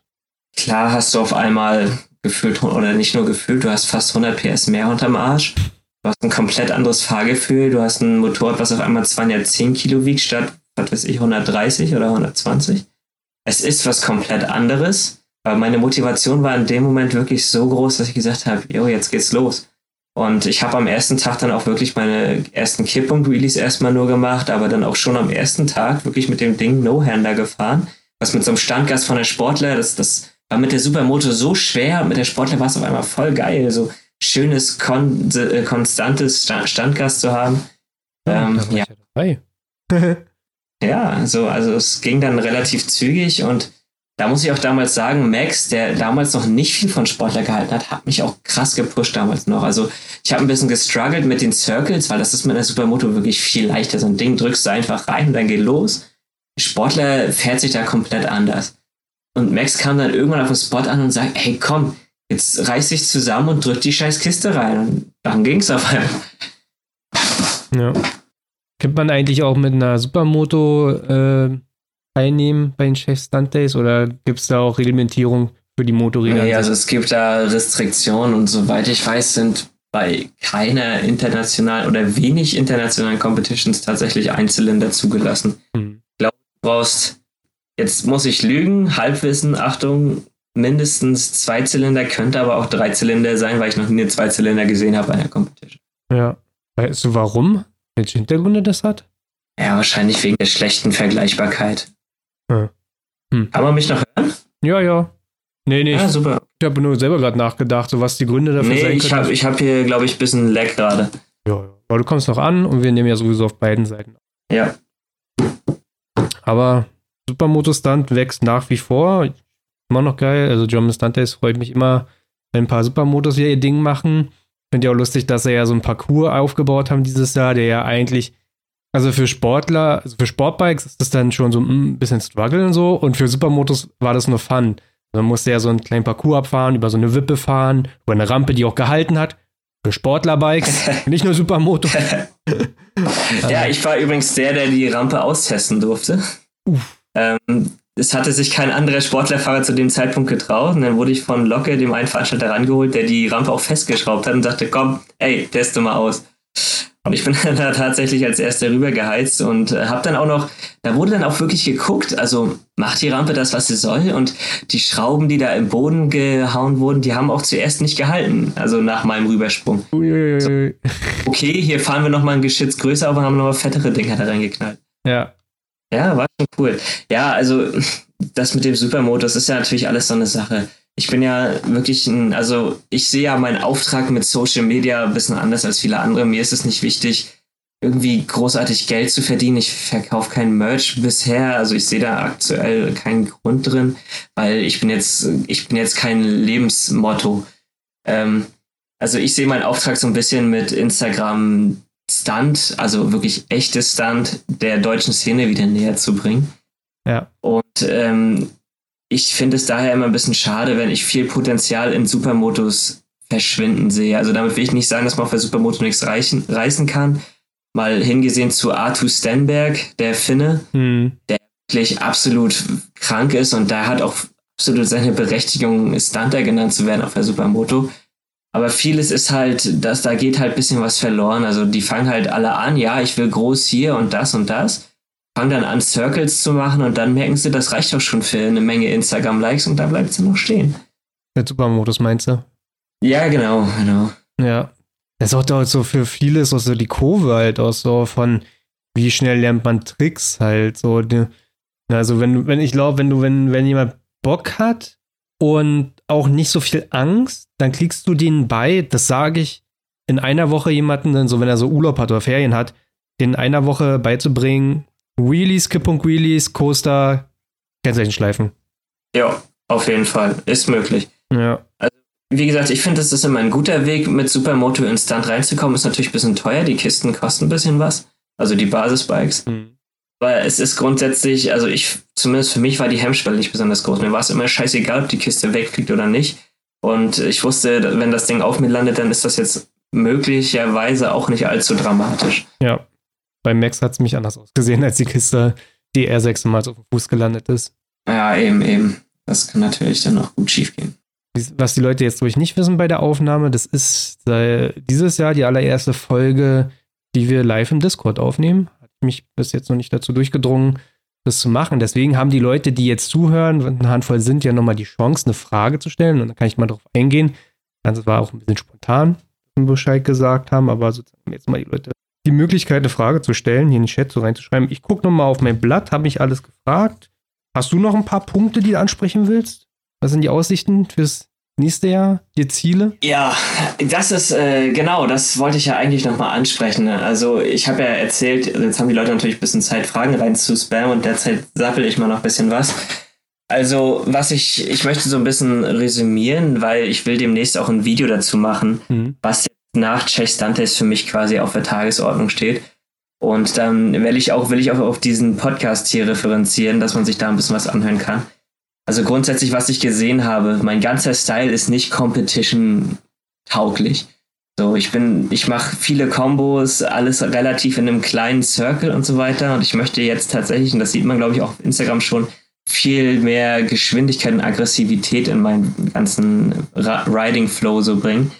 Klar hast du auf einmal gefühlt, oder nicht nur gefühlt, du hast fast 100 PS mehr unterm Arsch. Du hast ein komplett anderes Fahrgefühl. Du hast ein Motorrad, was auf einmal 210 Kilo wiegt, statt, was weiß ich, 130 oder 120. Es ist was komplett anderes. Aber meine Motivation war in dem Moment wirklich so groß, dass ich gesagt habe, jo, jetzt geht's los. Und ich habe am ersten Tag dann auch wirklich meine ersten Kipppunkt-Release erstmal nur gemacht, aber dann auch schon am ersten Tag wirklich mit dem Ding No-Hander gefahren. Was mit so einem Standgas von der Sportler, das, das war mit der Supermoto so schwer, mit der Sportler war es auf einmal voll geil, so schönes, kon äh, konstantes Standgas zu haben. Ähm, ja, ja. ja, so, also es ging dann relativ zügig und da muss ich auch damals sagen, Max, der damals noch nicht viel von Sportler gehalten hat, hat mich auch krass gepusht damals noch. Also ich habe ein bisschen gestruggelt mit den Circles, weil das ist mit der Supermoto wirklich viel leichter. So ein Ding drückst du einfach rein und dann geht los. Sportler fährt sich da komplett anders. Und Max kam dann irgendwann auf den Spot an und sagt, hey komm, jetzt reiß dich zusammen und drück die scheiß Kiste rein. Und dann ging's auf einmal.
Ja. Kennt man eigentlich auch mit einer Supermoto äh, teilnehmen bei den Chef Stunt Days oder gibt es da auch Reglementierung für die Motorräder?
Nee, also es gibt da Restriktionen und soweit ich weiß, sind bei keiner internationalen oder wenig internationalen Competitions tatsächlich Einzylinder zugelassen. Hm. Ich glaube, du brauchst, jetzt muss ich lügen, Halbwissen, Achtung, mindestens zwei Zylinder, könnte aber auch drei Zylinder sein, weil ich noch nie einen Zweizylinder gesehen habe bei einer Competition.
Ja. Weißt du warum? Welche Hintergründe das hat?
Ja, wahrscheinlich wegen der schlechten Vergleichbarkeit. Ja. Hm. Kann man mich noch hören?
Ja, ja. Nee, nee. Ja, ich, super. Ich habe nur selber gerade nachgedacht, so was die Gründe dafür nee, sein
können. Ich habe ich hab hier, glaube ich, ein bisschen Lag gerade.
Ja, ja. Aber du kommst noch an und wir nehmen ja sowieso auf beiden Seiten.
Ja.
Aber Supermoto Stunt wächst nach wie vor. Immer noch geil. Also Stunt Days freut mich immer, wenn ein paar Supermotos hier ihr Ding machen. Finde ja auch lustig, dass sie ja so ein Parcours aufgebaut haben dieses Jahr, der ja eigentlich also für Sportler, also für Sportbikes ist das dann schon so ein bisschen Struggle und so. Und für Supermotos war das nur Fun. Man musste ja so einen kleinen Parcours abfahren, über so eine Wippe fahren, über eine Rampe, die auch gehalten hat. Für Sportlerbikes, nicht nur Supermoto.
ja, ich war übrigens der, der die Rampe austesten durfte. Ähm, es hatte sich kein anderer Sportlerfahrer zu dem Zeitpunkt getraut. Und dann wurde ich von Locke, dem einen Veranstalter, rangeholt, der die Rampe auch festgeschraubt hat und sagte, komm, ey, teste mal aus. Und ich bin da tatsächlich als erster rübergeheizt und äh, habe dann auch noch, da wurde dann auch wirklich geguckt, also macht die Rampe das, was sie soll und die Schrauben, die da im Boden gehauen wurden, die haben auch zuerst nicht gehalten, also nach meinem Rübersprung. So, okay, hier fahren wir nochmal ein Geschütz größer, aber haben nochmal fettere Dinger da reingeknallt.
Ja.
Ja, war schon cool. Ja, also das mit dem Supermodus ist ja natürlich alles so eine Sache ich bin ja wirklich ein, also ich sehe ja meinen Auftrag mit Social Media ein bisschen anders als viele andere. Mir ist es nicht wichtig, irgendwie großartig Geld zu verdienen. Ich verkaufe kein Merch bisher, also ich sehe da aktuell keinen Grund drin, weil ich bin jetzt, ich bin jetzt kein Lebensmotto. Ähm, also ich sehe meinen Auftrag so ein bisschen mit Instagram Stunt, also wirklich echtes Stunt der deutschen Szene wieder näher zu bringen.
Ja.
Und ähm, ich finde es daher immer ein bisschen schade, wenn ich viel Potenzial in Supermotos verschwinden sehe. Also damit will ich nicht sagen, dass man für Supermoto nichts reichen, reißen kann. Mal hingesehen zu Arthur Stenberg, der Finne, hm. der wirklich absolut krank ist und da hat auch absolut seine Berechtigung, Stunter genannt zu werden auf der Supermoto. Aber vieles ist halt, dass da geht halt ein bisschen was verloren. Also die fangen halt alle an, ja, ich will groß hier und das und das fangen dann an, Circles zu machen und dann merken sie, das reicht doch schon für eine Menge Instagram-Likes und da bleibt sie noch stehen.
Der Supermodus meinst du?
Ja, genau, genau.
Ja. Das ist auch dort so für viele ist auch so die Kurve halt auch so von, wie schnell lernt man Tricks halt so. Also wenn, wenn ich glaube, wenn du, wenn, wenn jemand Bock hat und auch nicht so viel Angst, dann klickst du denen bei, das sage ich, in einer Woche jemanden, dann so wenn er so Urlaub hat oder Ferien hat, in einer Woche beizubringen, Wheelies, Kippung Wheelies, Coaster, Kennzeichenschleifen.
Ja, auf jeden Fall. Ist möglich.
Ja.
Also, wie gesagt, ich finde, das ist immer ein guter Weg, mit Supermoto instant reinzukommen. Ist natürlich ein bisschen teuer. Die Kisten kosten ein bisschen was. Also die Basisbikes. Mhm. Aber es ist grundsätzlich, also ich, zumindest für mich war die Hemmschwelle nicht besonders groß. Mir war es immer scheißegal, ob die Kiste wegfliegt oder nicht. Und ich wusste, wenn das Ding auf mir landet, dann ist das jetzt möglicherweise auch nicht allzu dramatisch.
Ja. Bei Max hat es mich anders ausgesehen, als die Kiste die R6 mal auf dem Fuß gelandet ist.
Ja, eben, eben. Das kann natürlich dann auch gut schief gehen.
Was die Leute jetzt durch nicht wissen bei der Aufnahme, das ist dieses Jahr die allererste Folge, die wir live im Discord aufnehmen. Mich bis jetzt noch nicht dazu durchgedrungen, das zu machen. Deswegen haben die Leute, die jetzt zuhören, eine Handvoll sind, ja nochmal die Chance, eine Frage zu stellen. Und dann kann ich mal drauf eingehen. Das war auch ein bisschen spontan, was wir Bescheid gesagt haben, aber sozusagen jetzt mal die Leute die Möglichkeit, eine Frage zu stellen, hier in den Chat so reinzuschreiben. Ich gucke nochmal auf mein Blatt, habe mich alles gefragt. Hast du noch ein paar Punkte, die du ansprechen willst? Was sind die Aussichten fürs nächste Jahr, die Ziele?
Ja, das ist äh, genau, das wollte ich ja eigentlich nochmal ansprechen. Also ich habe ja erzählt, jetzt haben die Leute natürlich ein bisschen Zeit, Fragen rein zu spammen und derzeit sappel ich mal noch ein bisschen was. Also, was ich, ich möchte so ein bisschen resümieren, weil ich will demnächst auch ein Video dazu machen, mhm. was nach Chase Dantes für mich quasi auf der Tagesordnung steht. Und dann will ich auch, will ich auch auf diesen Podcast hier referenzieren, dass man sich da ein bisschen was anhören kann. Also grundsätzlich, was ich gesehen habe, mein ganzer Style ist nicht Competition tauglich. So, ich bin, ich mache viele Combos, alles relativ in einem kleinen Circle und so weiter. Und ich möchte jetzt tatsächlich, und das sieht man, glaube ich, auch auf Instagram schon, viel mehr Geschwindigkeit und Aggressivität in meinen ganzen Riding Flow so bringen.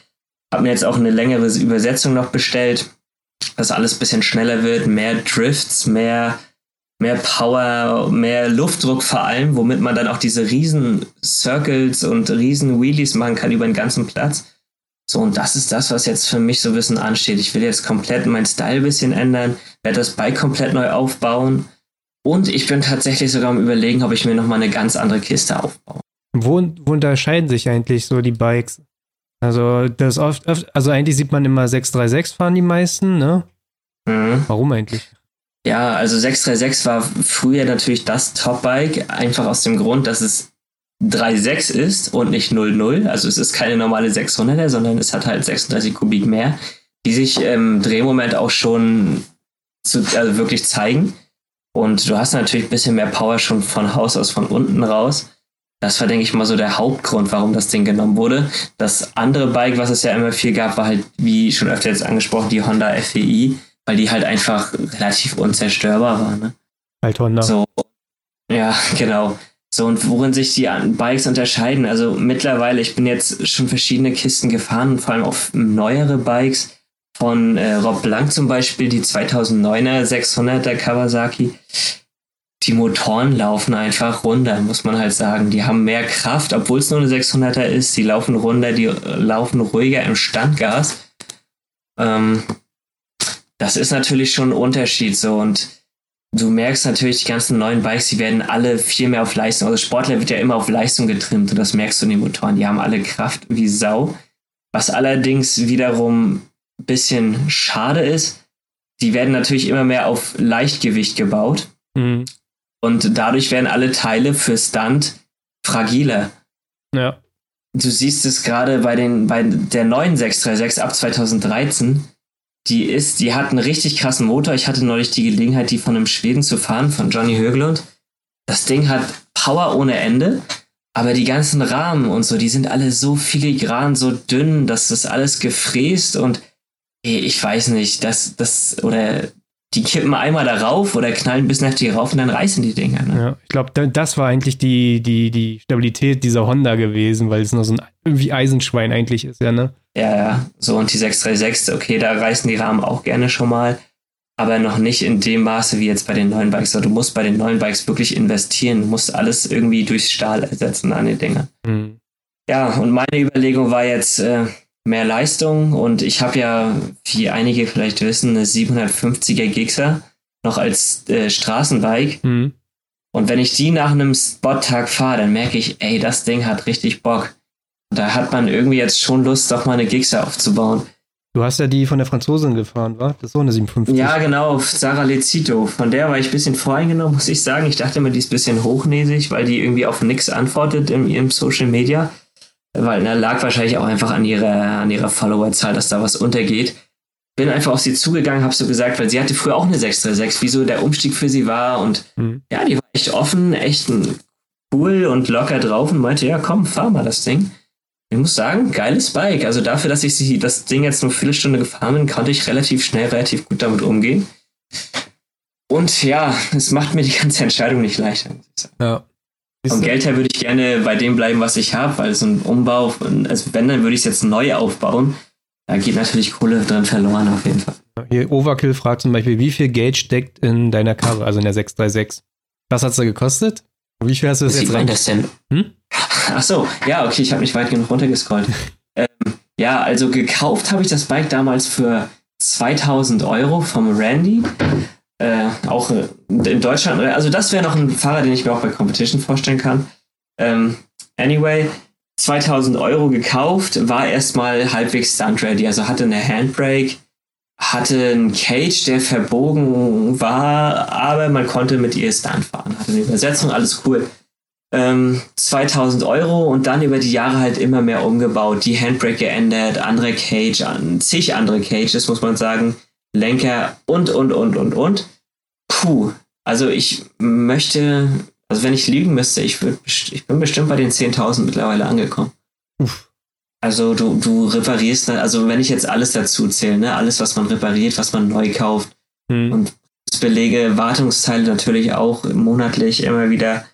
Habe mir jetzt auch eine längere Übersetzung noch bestellt, dass alles bisschen schneller wird, mehr Drifts, mehr, mehr Power, mehr Luftdruck vor allem, womit man dann auch diese riesen Circles und riesen Wheelies machen kann über den ganzen Platz. So, und das ist das, was jetzt für mich so ein bisschen ansteht. Ich will jetzt komplett meinen Style ein bisschen ändern, werde das Bike komplett neu aufbauen. Und ich bin tatsächlich sogar am überlegen, ob ich mir nochmal eine ganz andere Kiste aufbaue.
Wo, wo unterscheiden sich eigentlich so die Bikes? Also, das oft, oft, also eigentlich sieht man immer 636 fahren die meisten, ne? Mhm. Warum eigentlich?
Ja, also 636 war früher natürlich das Top-Bike, einfach aus dem Grund, dass es 3.6 ist und nicht 0.0. Also es ist keine normale 600er, sondern es hat halt 36 Kubik mehr, die sich im Drehmoment auch schon zu, also wirklich zeigen. Und du hast natürlich ein bisschen mehr Power schon von Haus aus von unten raus. Das war, denke ich mal, so der Hauptgrund, warum das Ding genommen wurde. Das andere Bike, was es ja immer viel gab, war halt, wie schon öfter jetzt angesprochen, die Honda FEI, weil die halt einfach relativ unzerstörbar war. Ne?
Halt Honda.
So, ja, genau. So, und worin sich die Bikes unterscheiden. Also mittlerweile, ich bin jetzt schon verschiedene Kisten gefahren, vor allem auf neuere Bikes. Von äh, Rob Blank zum Beispiel, die 2009er 600er Kawasaki. Die Motoren laufen einfach runter, muss man halt sagen. Die haben mehr Kraft, obwohl es nur eine 600er ist. Die laufen runter, die äh, laufen ruhiger im Standgas. Ähm, das ist natürlich schon ein Unterschied so und du merkst natürlich, die ganzen neuen Bikes, die werden alle viel mehr auf Leistung. Also Sportler wird ja immer auf Leistung getrimmt und das merkst du in den Motoren. Die haben alle Kraft wie Sau. Was allerdings wiederum ein bisschen schade ist, die werden natürlich immer mehr auf Leichtgewicht gebaut. Mhm. Und dadurch werden alle Teile für Stunt fragiler.
Ja.
Du siehst es gerade bei, den, bei der neuen 636 ab 2013 die ist, die hat einen richtig krassen Motor. Ich hatte neulich die Gelegenheit, die von einem Schweden zu fahren, von Johnny Höglund. Das Ding hat Power ohne Ende, aber die ganzen Rahmen und so, die sind alle so filigran, so dünn, dass das alles gefräst und ich weiß nicht, das, das, oder die kippen einmal darauf oder knallen bis heftig rauf und dann reißen die Dinger. Ne?
Ja, ich glaube, das war eigentlich die, die, die Stabilität dieser Honda gewesen, weil es nur so ein irgendwie Eisenschwein eigentlich ist, ja, ne?
Ja, ja. So, und die 636, okay, da reißen die Rahmen auch gerne schon mal, aber noch nicht in dem Maße wie jetzt bei den neuen Bikes. Also, du musst bei den neuen Bikes wirklich investieren, du musst alles irgendwie durchs Stahl ersetzen an den Dingern. Mhm. Ja, und meine Überlegung war jetzt, äh, mehr Leistung und ich habe ja, wie einige vielleicht wissen, eine 750er Gixxer noch als äh, Straßenbike. Mhm. Und wenn ich die nach einem Spot-Tag fahre, dann merke ich, ey, das Ding hat richtig Bock. Da hat man irgendwie jetzt schon Lust, doch mal eine Gixxer aufzubauen.
Du hast ja die von der Franzosin gefahren, war? Das ist so eine 750.
Ja, genau, Sarah Lecito. Von der war ich ein bisschen voreingenommen, muss ich sagen. Ich dachte immer, die ist ein bisschen hochnäsig, weil die irgendwie auf nichts antwortet in ihrem Social Media weil er lag wahrscheinlich auch einfach an ihrer, an ihrer Followerzahl, dass da was untergeht. Bin einfach auf sie zugegangen, habe so gesagt, weil sie hatte früher auch eine 636, wieso der Umstieg für sie war und mhm. ja, die war echt offen, echt cool und locker drauf und meinte, ja komm, fahr mal das Ding. Ich muss sagen, geiles Bike. Also dafür, dass ich sie, das Ding jetzt nur eine Viertelstunde gefahren bin, konnte ich relativ schnell, relativ gut damit umgehen. Und ja, es macht mir die ganze Entscheidung nicht leichter.
Ja.
Vom Geld her würde ich gerne bei dem bleiben, was ich habe, weil so ein Umbau, also wenn, dann würde ich es jetzt neu aufbauen. Da geht natürlich Kohle drin verloren auf jeden Fall.
Hier Overkill fragt zum Beispiel, wie viel Geld steckt in deiner Karre, also in der 636? Was hat es da gekostet? Wie viel hast du das
Wie
jetzt
rein? das denn? Hm? Ach so, ja, okay, ich habe nicht weit genug runtergescrollt. ähm, ja, also gekauft habe ich das Bike damals für 2000 Euro vom Randy äh, auch äh, in Deutschland, also das wäre noch ein Fahrer, den ich mir auch bei Competition vorstellen kann. Ähm, anyway, 2000 Euro gekauft, war erstmal halbwegs stunt-ready, also hatte eine Handbrake, hatte einen Cage, der verbogen war, aber man konnte mit ihr Stunt fahren, hatte eine Übersetzung, alles cool. Ähm, 2000 Euro und dann über die Jahre halt immer mehr umgebaut, die Handbrake geändert, andere Cage, zig andere Cages, muss man sagen, Lenker und, und, und, und, und. Puh, also ich möchte, also wenn ich lügen müsste, ich, würd, ich bin bestimmt bei den 10.000 mittlerweile angekommen. Uff. Also du, du reparierst, also wenn ich jetzt alles dazu zähle, ne, alles, was man repariert, was man neu kauft hm. und Belege, Wartungsteile natürlich auch monatlich immer wieder.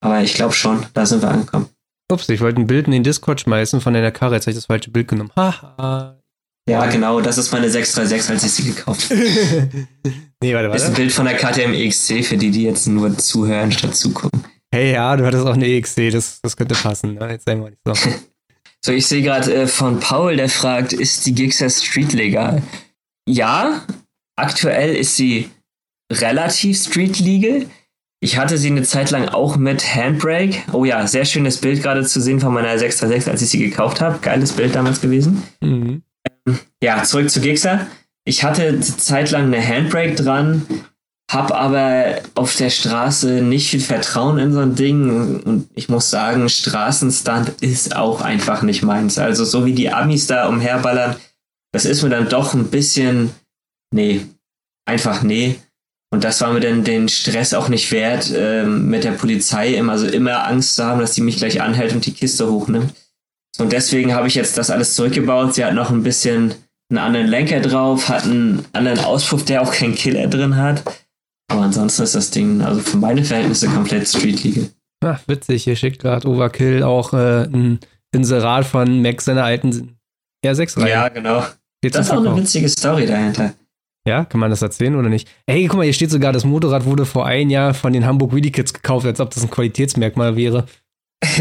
Aber ich glaube schon, da sind wir angekommen.
Ups, ich wollte ein Bild in den Discord schmeißen von deiner Karre, jetzt habe ich das falsche Bild genommen. Haha.
Ja, genau, das ist meine 636, als ich sie gekauft habe. nee, warte, warte. Das ist ein Bild von der KTM EXC, für die, die jetzt nur zuhören statt zugucken.
Hey, ja, du hattest auch eine EXC, das, das könnte passen. Ne? Jetzt sei mal nicht so.
so, ich sehe gerade äh, von Paul, der fragt, ist die Gixxer Street legal? Ja, aktuell ist sie relativ Street legal. Ich hatte sie eine Zeit lang auch mit Handbrake. Oh ja, sehr schönes Bild gerade zu sehen von meiner 636, als ich sie gekauft habe. Geiles Bild damals gewesen. Mhm ja, zurück zu Gixxer. Ich hatte zeitlang eine Handbrake dran, hab aber auf der Straße nicht viel Vertrauen in so ein Ding und ich muss sagen, Straßenstand ist auch einfach nicht meins. Also so wie die Amis da umherballern, das ist mir dann doch ein bisschen, nee, einfach nee. Und das war mir dann den Stress auch nicht wert, ähm, mit der Polizei immer, also immer Angst zu haben, dass die mich gleich anhält und die Kiste hochnimmt. Und deswegen habe ich jetzt das alles zurückgebaut. Sie hat noch ein bisschen einen anderen Lenker drauf, hat einen anderen Auspuff, der auch keinen Killer drin hat. Aber ansonsten ist das Ding, also für meine Verhältnisse komplett Street Legal.
Ach, witzig, hier schickt gerade Overkill auch äh, ein Inserat von Max seiner alten R6 rein.
Ja, genau. das ist auch eine witzige Story dahinter.
Ja, kann man das erzählen oder nicht? Ey, guck mal, hier steht sogar, das Motorrad wurde vor ein Jahr von den Hamburg Wheelie Kids gekauft, als ob das ein Qualitätsmerkmal wäre.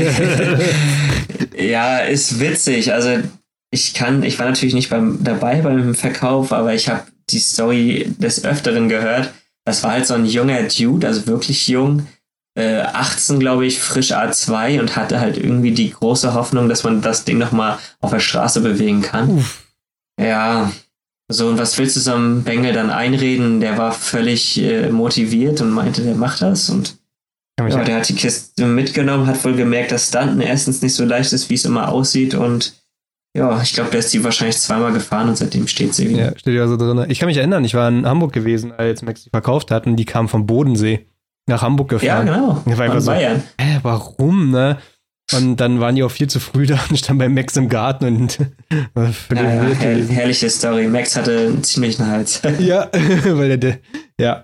ja, ist witzig. Also ich kann, ich war natürlich nicht beim, dabei beim Verkauf, aber ich habe die Story des Öfteren gehört. Das war halt so ein junger Dude, also wirklich jung, äh, 18 glaube ich, frisch A2 und hatte halt irgendwie die große Hoffnung, dass man das Ding nochmal auf der Straße bewegen kann. Uff. Ja, so, und was willst du so einem Bengel dann einreden? Der war völlig äh, motiviert und meinte, der macht das. Und ja, der hat die Kiste mitgenommen, hat wohl gemerkt, dass Stunten erstens nicht so leicht ist, wie es immer aussieht. Und ja, ich glaube, der ist die wahrscheinlich zweimal gefahren und seitdem steht sie wieder.
Ja, steht ja so drin. Ich kann mich erinnern, ich war in Hamburg gewesen, als Max die verkauft hat und die kam vom Bodensee nach Hamburg gefahren.
Ja, genau.
Ich war
so,
Bayern. Hä, warum, ne? Und dann waren die auch viel zu früh da und stand bei Max im Garten und
ja, ja, her herrliche Story. Max hatte einen ziemlichen Hals.
ja, weil der, ja.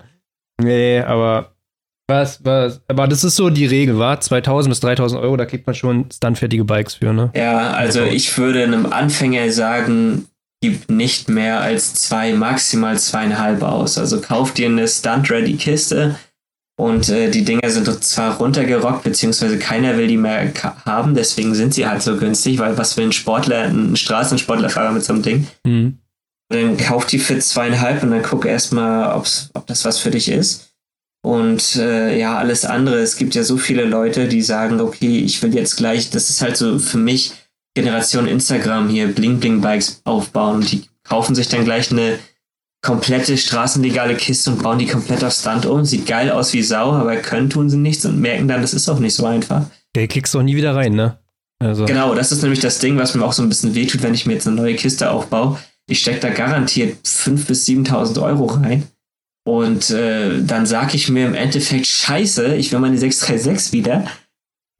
Nee, aber was, was, aber das ist so die Regel, war 2000 bis 3000 Euro, da kriegt man schon standfertige Bikes für, ne?
Ja, also ich würde einem Anfänger sagen, gib nicht mehr als zwei, maximal zweieinhalb aus. Also kauf dir eine Stunt-Ready-Kiste, und äh, die Dinger sind zwar runtergerockt, beziehungsweise keiner will die mehr haben, deswegen sind sie halt so günstig, weil was will ein Sportler, ein Straßensportlerfahrer mit so einem Ding? Mhm. Dann kauf die für zweieinhalb und dann guck erstmal, ob das was für dich ist. Und äh, ja, alles andere. Es gibt ja so viele Leute, die sagen, okay, ich will jetzt gleich, das ist halt so für mich Generation Instagram hier, Bling Bling Bikes aufbauen die kaufen sich dann gleich eine komplette straßenlegale Kiste und bauen die komplett auf Stunt um. Sieht geil aus wie Sau, aber können tun sie nichts und merken dann, das ist auch nicht so einfach.
Der kriegst du auch nie wieder rein, ne?
Also. Genau, das ist nämlich das Ding, was mir auch so ein bisschen wehtut, wenn ich mir jetzt eine neue Kiste aufbaue. Ich stecke da garantiert 5.000 bis 7.000 Euro rein. Und äh, dann sage ich mir im Endeffekt, scheiße, ich will meine 636 wieder.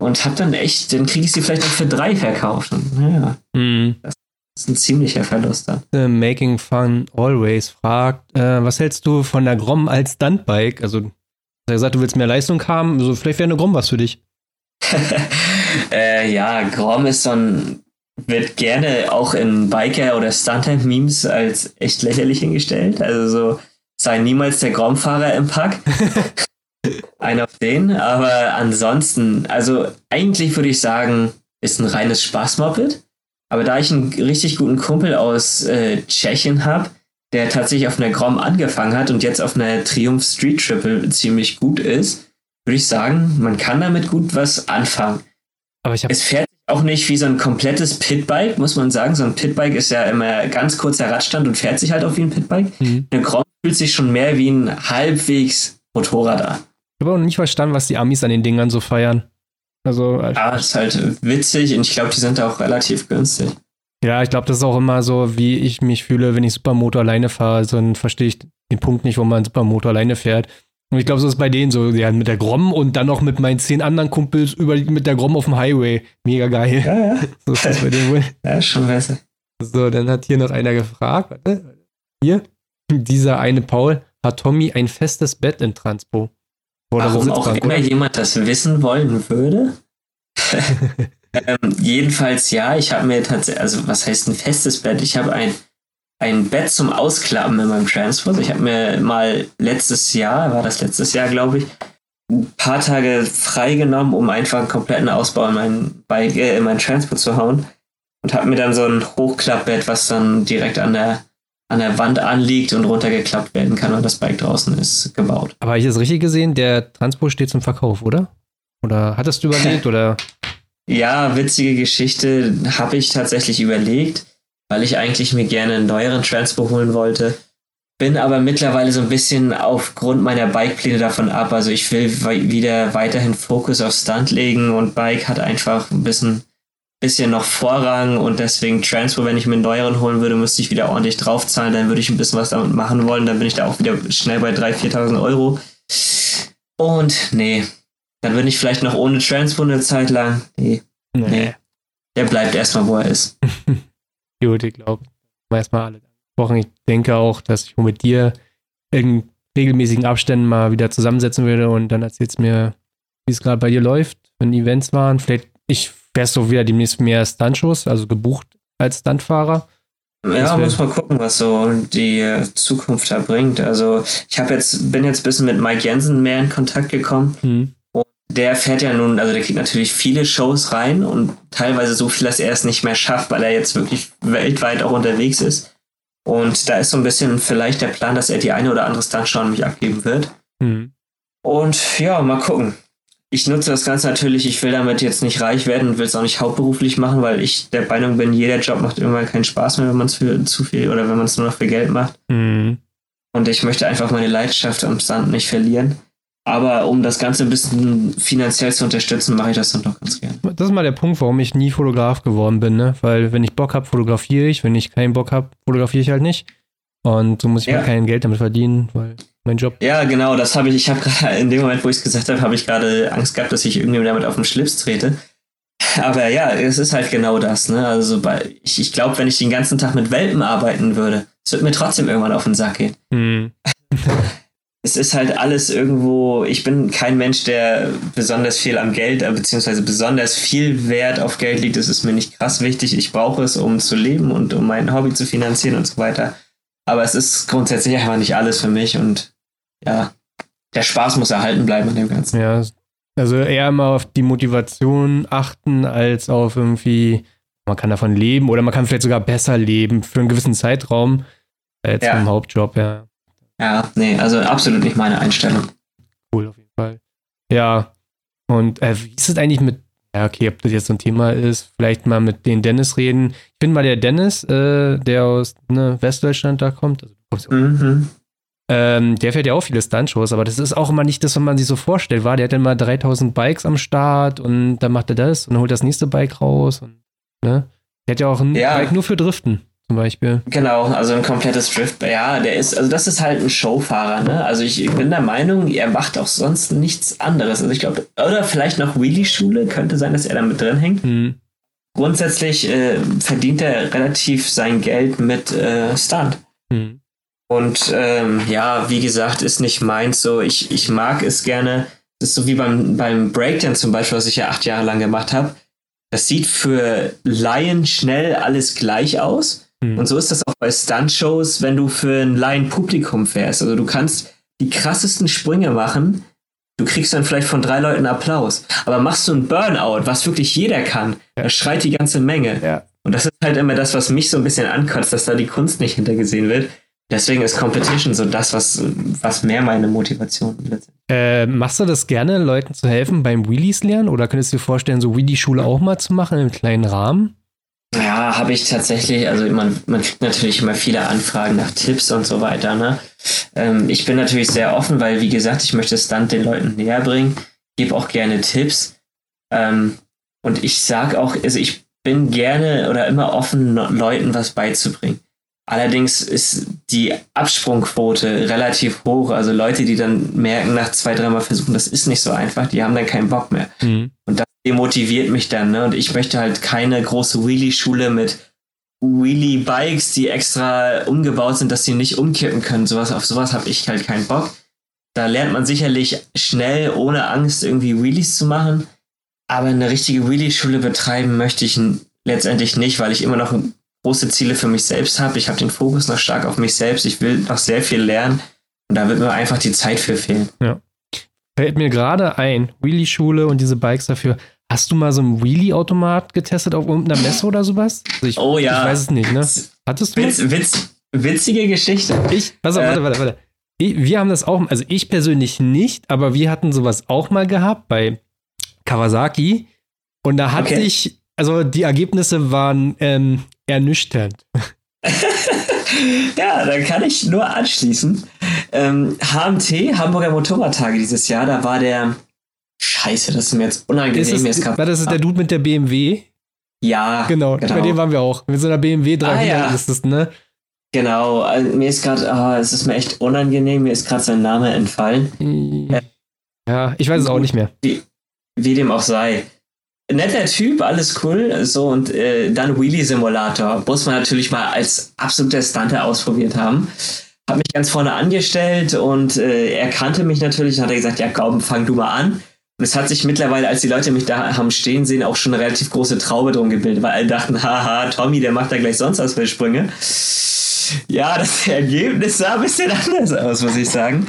Und hab dann echt, dann kriege ich sie vielleicht noch für drei verkauft. Und, ja, mhm. das das ist ein ziemlicher Verlust dann.
Uh, Making Fun Always fragt, äh, was hältst du von der Grom als Stuntbike? Also, du hast gesagt, du willst mehr Leistung haben, also vielleicht wäre eine Grom was für dich.
äh, ja, Grom ist so ein, wird gerne auch in Biker- oder Stunter-Memes als echt lächerlich hingestellt. Also so, sei niemals der Grom-Fahrer im Pack. Einer auf den, aber ansonsten, also eigentlich würde ich sagen, ist ein reines Spaßmoped. Aber da ich einen richtig guten Kumpel aus äh, Tschechien habe, der tatsächlich auf einer Grom angefangen hat und jetzt auf einer Triumph Street Triple ziemlich gut ist, würde ich sagen, man kann damit gut was anfangen. Aber ich es fährt auch nicht wie so ein komplettes Pitbike, muss man sagen. So ein Pitbike ist ja immer ganz kurzer Radstand und fährt sich halt auch wie ein Pitbike. Mhm. Eine Grom fühlt sich schon mehr wie ein halbwegs Motorrad an.
Ich habe auch nicht verstanden, was die Amis an den Dingern so feiern. Also,
ja, das ist halt witzig und ich glaube, die sind auch relativ günstig.
Ja, ich glaube, das ist auch immer so, wie ich mich fühle, wenn ich Supermotor alleine fahre. Also dann verstehe ich den Punkt nicht, wo man Supermotor alleine fährt. Und ich glaube, so ist es bei denen so, ja, mit der Grom und dann noch mit meinen zehn anderen Kumpels über, mit der Grom auf dem Highway. Mega geil.
Ja, ja. So ist das bei denen wohl. Ja, schon besser.
So, dann hat hier noch einer gefragt, warte, hier, dieser eine Paul, hat Tommy ein festes Bett in Transpo?
Warum auch immer jemand das wissen wollen würde. ähm, jedenfalls ja, ich habe mir tatsächlich, also was heißt ein festes Bett? Ich habe ein, ein Bett zum Ausklappen in meinem Transport. Ich habe mir mal letztes Jahr, war das letztes Jahr, glaube ich, ein paar Tage freigenommen, um einfach einen kompletten Ausbau in mein, Bike, äh, in mein Transport zu hauen. Und habe mir dann so ein Hochklappbett, was dann direkt an der an der Wand anliegt und runtergeklappt werden kann, weil das Bike draußen ist, gebaut.
Aber ich es richtig gesehen, der Transport steht zum Verkauf, oder? Oder hattest du überlegt oder?
Ja, witzige Geschichte habe ich tatsächlich überlegt, weil ich eigentlich mir gerne einen neueren Transport holen wollte. Bin aber mittlerweile so ein bisschen aufgrund meiner Bike-Pläne davon ab. Also ich will wieder weiterhin Fokus auf Stunt legen und Bike hat einfach ein bisschen bisschen noch Vorrang und deswegen Transfer, wenn ich mir einen neueren holen würde, müsste ich wieder ordentlich draufzahlen, dann würde ich ein bisschen was damit machen wollen, dann bin ich da auch wieder schnell bei 3.000, 4.000 Euro. Und nee, dann bin ich vielleicht noch ohne Transfer eine Zeit lang. Nee, nee. nee. Der bleibt erstmal, wo er ist.
Gut, ich glaube, erstmal alle angesprochen. Ich denke auch, dass ich mit dir in regelmäßigen Abständen mal wieder zusammensetzen würde und dann erzählst du mir, wie es gerade bei dir läuft, wenn Events waren. Vielleicht, ich wärst du wieder demnächst mehr Stuntshows, also gebucht als Stuntfahrer.
Ja, muss mal gucken, was so die äh, Zukunft da bringt. Also ich habe jetzt, bin jetzt ein bisschen mit Mike Jensen mehr in Kontakt gekommen. Mhm. Und der fährt ja nun, also der kriegt natürlich viele Shows rein und teilweise so viel, dass er es nicht mehr schafft, weil er jetzt wirklich weltweit auch unterwegs ist. Und da ist so ein bisschen vielleicht der Plan, dass er die eine oder andere Stuntshow an mich abgeben wird. Mhm. Und ja, mal gucken ich nutze das Ganze natürlich, ich will damit jetzt nicht reich werden und will es auch nicht hauptberuflich machen, weil ich der Meinung bin, jeder Job macht irgendwann keinen Spaß mehr, wenn man es für zu viel oder wenn man es nur noch für Geld macht. Mhm. Und ich möchte einfach meine Leidenschaft am Stand nicht verlieren. Aber um das Ganze ein bisschen finanziell zu unterstützen, mache ich das dann doch ganz gerne.
Das ist mal der Punkt, warum ich nie Fotograf geworden bin, ne? Weil wenn ich Bock habe, fotografiere ich. Wenn ich keinen Bock habe, fotografiere ich halt nicht. Und so muss ich ja. mal kein Geld damit verdienen, weil mein Job.
Ja, genau, das habe ich. Ich habe gerade in dem Moment, wo ich es gesagt habe, habe ich gerade Angst gehabt, dass ich irgendwie damit auf den Schlips trete. Aber ja, es ist halt genau das. Ne? Also bei, ich, ich glaube, wenn ich den ganzen Tag mit Welpen arbeiten würde, es wird mir trotzdem irgendwann auf den Sack gehen. Mhm. es ist halt alles irgendwo. Ich bin kein Mensch, der besonders viel am Geld, äh, beziehungsweise besonders viel Wert auf Geld liegt. Es ist mir nicht krass wichtig. Ich brauche es, um zu leben und um mein Hobby zu finanzieren und so weiter. Aber es ist grundsätzlich einfach nicht alles für mich und ja, der Spaß muss erhalten bleiben an dem Ganzen.
Ja, also eher immer auf die Motivation achten, als auf irgendwie, man kann davon leben oder man kann vielleicht sogar besser leben für einen gewissen Zeitraum als ja. im Hauptjob, ja.
Ja, nee, also absolut nicht meine Einstellung.
Cool, auf jeden Fall. Ja, und äh, wie ist es eigentlich mit ja, okay, ob das jetzt so ein Thema ist, vielleicht mal mit den Dennis reden. Ich bin mal der Dennis, äh, der aus ne, Westdeutschland da kommt. Also, mhm. Ähm, der fährt ja auch viele Stuntshows, aber das ist auch immer nicht das, was man sich so vorstellt. War, der hat dann mal 3000 Bikes am Start und dann macht er das und holt das nächste Bike raus. Und, ne? Der hat ja auch ein ja. Bike nur für Driften zum Beispiel.
Genau, also ein komplettes Drift. Ja, der ist, also das ist halt ein Showfahrer, ne? Also ich, bin der Meinung, er macht auch sonst nichts anderes. Also ich glaube, oder vielleicht noch Wheelie-Schule, könnte sein, dass er da mit drin hängt. Mhm. Grundsätzlich äh, verdient er relativ sein Geld mit äh, Stunt. Mhm. Und ähm, ja, wie gesagt, ist nicht meins so. Ich, ich mag es gerne. Das ist so wie beim, beim Breakdance zum Beispiel, was ich ja acht Jahre lang gemacht habe. Das sieht für Laien schnell alles gleich aus. Mhm. Und so ist das auch bei Stunt-Shows, wenn du für ein Laien-Publikum fährst. Also du kannst die krassesten Sprünge machen, du kriegst dann vielleicht von drei Leuten Applaus. Aber machst du ein Burnout, was wirklich jeder kann, ja. da schreit die ganze Menge. Ja. Und das ist halt immer das, was mich so ein bisschen ankotzt, dass da die Kunst nicht hintergesehen wird. Deswegen ist Competition so das, was, was mehr meine Motivation
ist. Äh, machst du das gerne, Leuten zu helfen beim Wheelies lernen? Oder könntest du dir vorstellen, so Wheelie-Schule auch mal zu machen, im kleinen Rahmen?
Ja, habe ich tatsächlich, also man, man kriegt natürlich immer viele Anfragen nach Tipps und so weiter. Ne? Ähm, ich bin natürlich sehr offen, weil, wie gesagt, ich möchte Stunt den Leuten näher bringen, gebe auch gerne Tipps. Ähm, und ich sage auch, also ich bin gerne oder immer offen, Leuten was beizubringen. Allerdings ist die Absprungquote relativ hoch. Also Leute, die dann merken, nach zwei, dreimal versuchen, das ist nicht so einfach, die haben dann keinen Bock mehr. Mhm. Und das demotiviert mich dann. Ne? Und ich möchte halt keine große Wheelie-Schule mit Wheelie-Bikes, die extra umgebaut sind, dass sie nicht umkippen können. Sowas, auf sowas habe ich halt keinen Bock. Da lernt man sicherlich schnell, ohne Angst, irgendwie Wheelies zu machen. Aber eine richtige Wheelie-Schule betreiben möchte ich letztendlich nicht, weil ich immer noch große Ziele für mich selbst habe. Ich habe den Fokus noch stark auf mich selbst. Ich will noch sehr viel lernen. Und da wird mir einfach die Zeit für fehlen.
Ja. Fällt mir gerade ein, Wheelie-Schule und diese Bikes dafür. Hast du mal so einen Wheelie-Automat getestet auf irgendeiner Messe oder sowas?
Also ich, oh ja.
Ich weiß es nicht, ne?
Hattest du? Witz, Witz, witzige Geschichte.
Ich, pass auf, äh, warte, warte, warte. Wir haben das auch, also ich persönlich nicht, aber wir hatten sowas auch mal gehabt bei Kawasaki. Und da hatte okay. ich, also die Ergebnisse waren ähm, ernüchternd.
ja, da kann ich nur anschließen. Ähm, HMT, Hamburger Motorradtage dieses Jahr, da war der Scheiße, das ist mir jetzt unangenehm.
Ist es, war das ist der Dude mit der BMW?
Ja,
genau, genau. Bei dem waren wir auch. Mit so einer BMW 300 ah, ja. ist das, ne?
Genau, also mir ist gerade, oh, es ist mir echt unangenehm, mir ist gerade sein Name entfallen.
Ja, ich weiß es auch nicht mehr.
Wie, wie dem auch sei. Netter Typ, alles cool. So, und äh, dann Wheelie Simulator. Muss man natürlich mal als absoluter Stunter ausprobiert haben. Hab mich ganz vorne angestellt und äh, er kannte mich natürlich und hat gesagt, ja komm, fang du mal an. Und es hat sich mittlerweile, als die Leute mich da haben stehen sehen, auch schon eine relativ große Traube drum gebildet, weil alle dachten, haha, Tommy, der macht da gleich sonst was für Sprünge. Ja, das Ergebnis sah ein bisschen anders aus, muss ich sagen.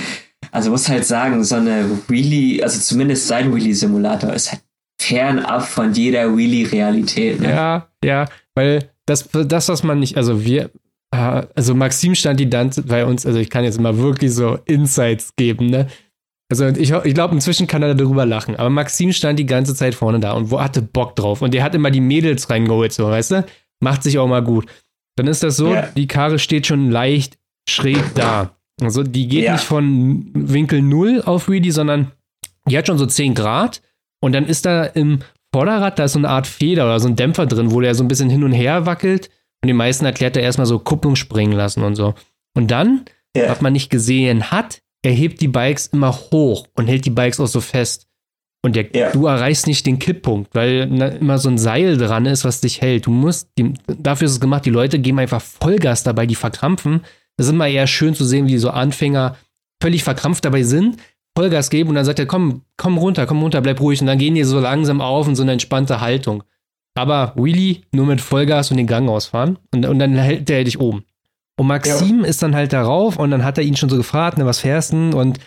Also muss halt sagen, so eine Wheelie, also zumindest sein Wheelie-Simulator ist halt fernab von jeder Wheelie-Realität.
Ne? Ja, ja, weil das, das, was man nicht, also wir, äh, also Maxim stand die dann bei uns, also ich kann jetzt mal wirklich so Insights geben, ne? Also ich, ich glaube, inzwischen kann er darüber lachen. Aber Maxim stand die ganze Zeit vorne da und wo hatte Bock drauf. Und der hat immer die Mädels reingeholt, so, weißt du? Macht sich auch mal gut. Dann ist das so, yeah. die Karre steht schon leicht schräg da. Also die geht ja. nicht von Winkel 0 auf Wheelie, sondern die hat schon so 10 Grad. Und dann ist da im Vorderrad, da ist so eine Art Feder oder so ein Dämpfer drin, wo der so ein bisschen hin und her wackelt. Und die meisten erklärt er erstmal so Kupplung springen lassen und so. Und dann, ja. was man nicht gesehen hat, er hebt die Bikes immer hoch und hält die Bikes auch so fest. Und der, ja. du erreichst nicht den Kipppunkt, weil na, immer so ein Seil dran ist, was dich hält. Du musst, die, dafür ist es gemacht, die Leute geben einfach Vollgas dabei, die verkrampfen. Das ist immer eher schön zu sehen, wie so Anfänger völlig verkrampft dabei sind, Vollgas geben und dann sagt er, komm, komm runter, komm runter, bleib ruhig. Und dann gehen die so langsam auf in so eine entspannte Haltung. Aber Wheelie nur mit Vollgas und den Gang ausfahren und, und dann hält der dich oben. Und Maxim ja. ist dann halt darauf und dann hat er ihn schon so gefragt, ne, was fährst du? Und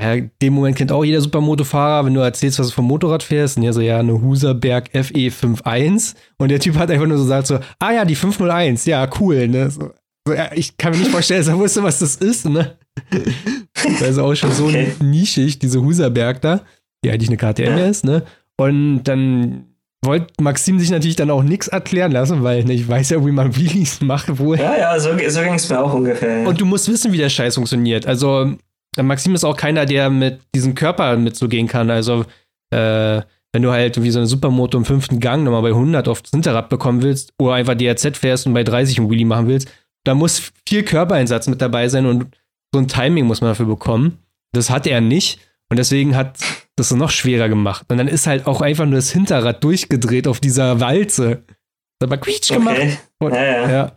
ja, dem Moment kennt auch jeder Supermotofahrer, wenn du erzählst, was du vom Motorrad fährst. Und ja, so, ja, eine Huserberg FE51. Und der Typ hat einfach nur so gesagt, so, ah ja, die 501, ja, cool, ne? So, so, ja, ich kann mir nicht vorstellen, dass er wusste, was das ist, ne? Das ist auch schon okay. so nischig, diese Huserberg da, die eigentlich eine KTM ja. ist, ne? Und dann wollte Maxim sich natürlich dann auch nichts erklären lassen, weil ne, ich weiß ja, wie man Wheelies macht wohl.
Ja, ja, so, so ging es mir auch ungefähr.
Ja. Und du musst wissen, wie der Scheiß funktioniert. Also, Maxim ist auch keiner, der mit diesem Körper mitzugehen kann. Also, äh, wenn du halt wie so eine Supermoto im fünften Gang nochmal bei 100 aufs Hinterrad bekommen willst oder einfach DRZ fährst und bei 30 ein Wheelie machen willst, da muss viel Körpereinsatz mit dabei sein und so ein Timing muss man dafür bekommen. Das hat er nicht. Und deswegen hat das so noch schwerer gemacht. Und dann ist halt auch einfach nur das Hinterrad durchgedreht auf dieser Walze. Das hat aber quietsch gemacht. Okay. Und, ja, ja. ja.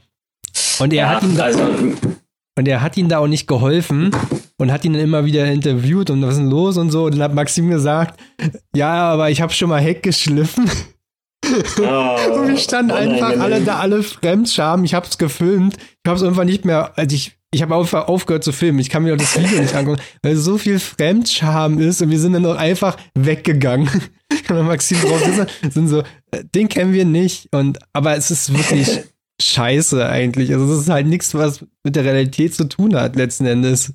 und er ja, hat ihm da, also, und er hat ihm da auch nicht geholfen und hat ihn dann immer wieder interviewt und was ist denn los und so. Und dann hat Maxim gesagt, ja, aber ich habe schon mal Heck geschliffen. Oh, und wir standen einfach alle da, alle Fremdscham. Ich hab's gefilmt. Ich hab's irgendwann nicht mehr, also ich ich habe einfach aufgehört zu filmen. Ich kann mir auch das Video nicht angucken, weil so viel Fremdscham ist und wir sind dann auch einfach weggegangen. Und Maxim drauf ist, sind so, äh, den kennen wir nicht. Und aber es ist wirklich scheiße eigentlich. Also es ist halt nichts, was mit der Realität zu tun hat, letzten Endes.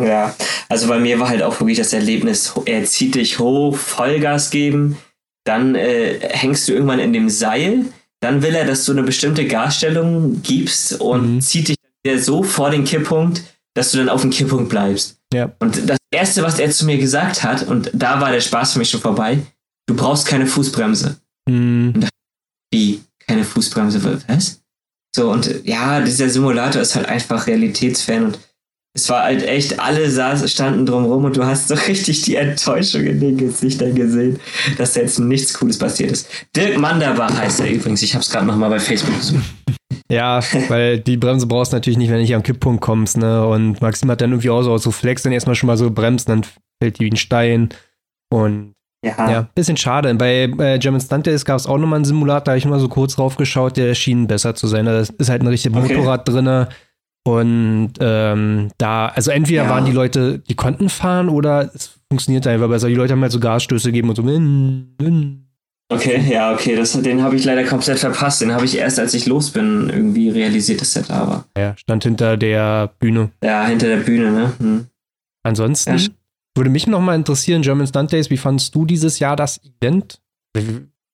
Ja, also bei mir war halt auch wirklich das Erlebnis, er zieht dich hoch, Vollgas geben, dann äh, hängst du irgendwann in dem Seil, dann will er, dass du eine bestimmte Gasstellung gibst und mhm. zieht dich so vor den Kipppunkt, dass du dann auf dem Kipppunkt bleibst.
Ja.
Und das Erste, was er zu mir gesagt hat, und da war der Spaß für mich schon vorbei, du brauchst keine Fußbremse.
Mhm.
Und dachte, wie? Keine Fußbremse? Was? So, und ja, dieser Simulator ist halt einfach realitätsfern und es war halt echt, alle saß, standen drumrum und du hast so richtig die Enttäuschung in den Gesichtern gesehen, dass da jetzt nichts Cooles passiert ist. Dirk Manderbach heißt er übrigens. Ich habe es gerade nochmal bei Facebook gesucht.
Ja, weil die Bremse brauchst du natürlich nicht, wenn du nicht am Kipppunkt kommst, ne? Und Maxim hat dann irgendwie auch so, so Flex, dann erstmal schon mal so bremst, dann fällt die wie ein Stein. Und ja, ja bisschen schade. Bei äh, German Stunt Days gab es auch nochmal einen Simulator, da habe ich mal so kurz draufgeschaut, der schien besser zu sein. Da ist halt ein richtiges okay. Motorrad drin. Und ähm, da, also entweder ja. waren die Leute, die konnten fahren oder es funktioniert einfach besser. Die Leute haben halt so Gasstöße gegeben und so.
Okay, ja, okay, das, den habe ich leider komplett verpasst. Den habe ich erst, als ich los bin, irgendwie realisiert, dass der da war.
Ja, stand hinter der Bühne.
Ja, hinter der Bühne, ne? Hm.
Ansonsten ja. würde mich noch mal interessieren, German Stunt Days, wie fandest du dieses Jahr das Event?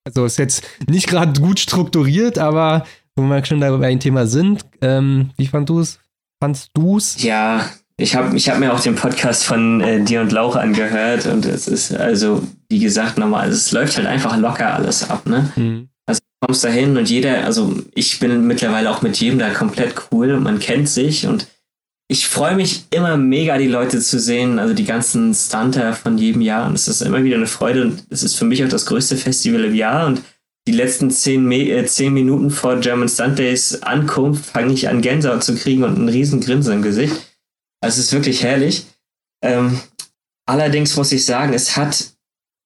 Also ist jetzt nicht gerade gut strukturiert, aber wo wir schon dabei ein Thema sind, ähm, wie fandest du es? Fandst du es?
Ja, ich habe ich hab mir auch den Podcast von äh, dir und Lauch angehört und es ist also, wie gesagt, nochmal, also es läuft halt einfach locker alles ab, ne? Mhm. Also kommst da hin und jeder, also ich bin mittlerweile auch mit jedem da komplett cool und man kennt sich und ich freue mich immer mega, die Leute zu sehen, also die ganzen Stunter von jedem Jahr. Und es ist immer wieder eine Freude und es ist für mich auch das größte Festival im Jahr. Und die letzten zehn, äh, zehn Minuten vor German Stunt Days Ankunft fange ich an Gänsehaut zu kriegen und einen riesen Grinsen im Gesicht. Also es ist wirklich herrlich. Ähm, allerdings muss ich sagen, es hat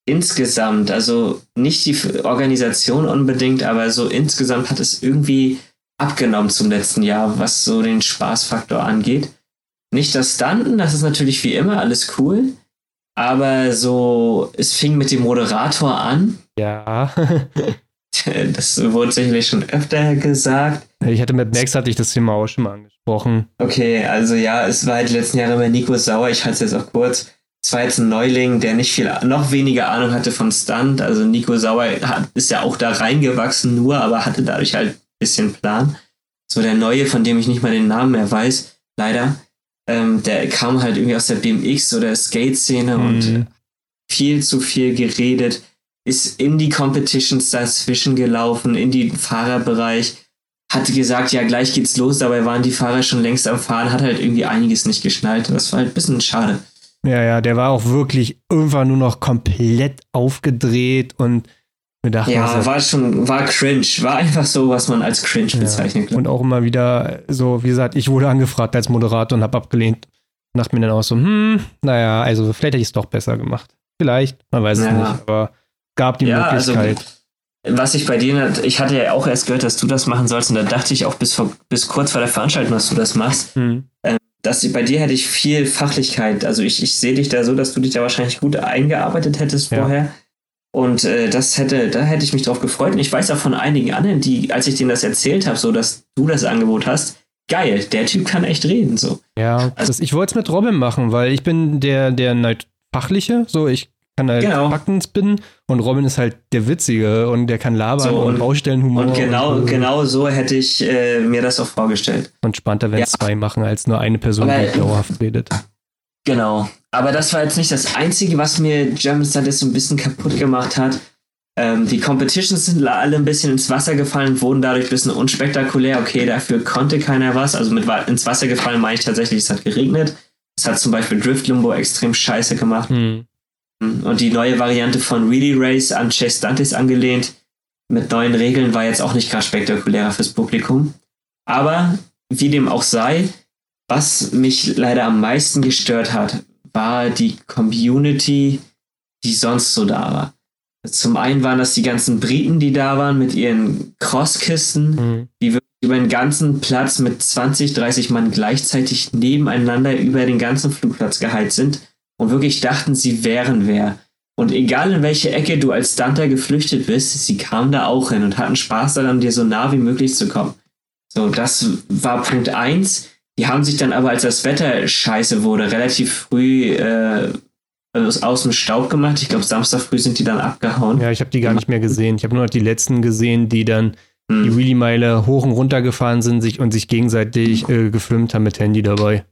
insgesamt, also nicht die Organisation unbedingt, aber so insgesamt hat es irgendwie abgenommen zum letzten Jahr, was so den Spaßfaktor angeht. Nicht das Stunten, das ist natürlich wie immer alles cool, aber so, es fing mit dem Moderator an.
Ja.
das wurde sicherlich schon öfter gesagt.
Ich hatte mit Max hatte ich das Thema auch schon mal angesprochen.
Okay, also ja, es war halt die letzten Jahre immer Nico Sauer, ich halte es jetzt auch kurz. Es war jetzt ein Neuling, der nicht viel, noch weniger Ahnung hatte von Stunt. Also Nico Sauer hat, ist ja auch da reingewachsen, nur, aber hatte dadurch halt bisschen Plan. So der neue, von dem ich nicht mal den Namen mehr weiß, leider, ähm, der kam halt irgendwie aus der BMX oder Skate-Szene mhm. und viel zu viel geredet, ist in die Competitions dazwischen gelaufen, in den Fahrerbereich, hatte gesagt, ja, gleich geht's los, dabei waren die Fahrer schon längst am Fahren, hat halt irgendwie einiges nicht geschnallt. Das war halt ein bisschen schade.
Ja, ja, der war auch wirklich irgendwann nur noch komplett aufgedreht und
Gedacht, ja, war schon, war cringe. War einfach so, was man als cringe ja. bezeichnet.
Und auch immer wieder so, wie gesagt, ich wurde angefragt als Moderator und habe abgelehnt. Dachte mir dann auch so, hm, naja, also vielleicht hätte ich es doch besser gemacht. Vielleicht, man weiß es ja. nicht, aber gab die ja, also Möglichkeit.
Also, was ich bei dir, ich hatte ja auch erst gehört, dass du das machen sollst und da dachte ich auch bis, vor, bis kurz vor der Veranstaltung, dass du das machst. Hm. Ähm, dass bei dir hätte ich viel Fachlichkeit. Also ich, ich sehe dich da so, dass du dich da wahrscheinlich gut eingearbeitet hättest ja. vorher. Und äh, das hätte, da hätte ich mich drauf gefreut. Und ich weiß auch von einigen anderen, die, als ich denen das erzählt habe, so dass du das Angebot hast, geil, der Typ kann echt reden. So.
Ja, also, das, ich wollte es mit Robin machen, weil ich bin der, der fachliche, so ich kann halt genau. Fakten spinnen und Robin ist halt der Witzige und der kann labern so, und, und Baustellenhumor.
Und genau, und, genau so hätte ich äh, mir das auch vorgestellt.
Und spannender, wenn ja. zwei machen, als nur eine Person, Aber, die dauerhaft redet.
Genau. Aber das war jetzt nicht das Einzige, was mir German Studies so ein bisschen kaputt gemacht hat. Ähm, die Competitions sind alle ein bisschen ins Wasser gefallen, wurden dadurch ein bisschen unspektakulär. Okay, dafür konnte keiner was. Also mit ins Wasser gefallen meine ich tatsächlich, es hat geregnet. Es hat zum Beispiel Drift Limbo extrem scheiße gemacht. Mhm. Und die neue Variante von Really Race an Chase Dantes angelehnt, mit neuen Regeln, war jetzt auch nicht gerade spektakulärer fürs Publikum. Aber wie dem auch sei, was mich leider am meisten gestört hat, war die Community, die sonst so da war. Zum einen waren das die ganzen Briten, die da waren mit ihren Crosskisten, mhm. die wirklich über den ganzen Platz mit 20, 30 Mann gleichzeitig nebeneinander über den ganzen Flugplatz geheizt sind und wirklich dachten, sie wären wer. Und egal in welche Ecke du als Stunter geflüchtet bist, sie kamen da auch hin und hatten Spaß daran, dir so nah wie möglich zu kommen. So, das war Punkt eins. Die haben sich dann aber, als das Wetter scheiße wurde, relativ früh äh, aus dem Staub gemacht. Ich glaube, Samstag früh sind die dann abgehauen.
Ja, ich habe die gar nicht mehr gesehen. Ich habe nur noch die letzten gesehen, die dann hm. die Wheelie-Meile hoch und runter gefahren sind sich und sich gegenseitig äh, gefilmt haben mit Handy dabei.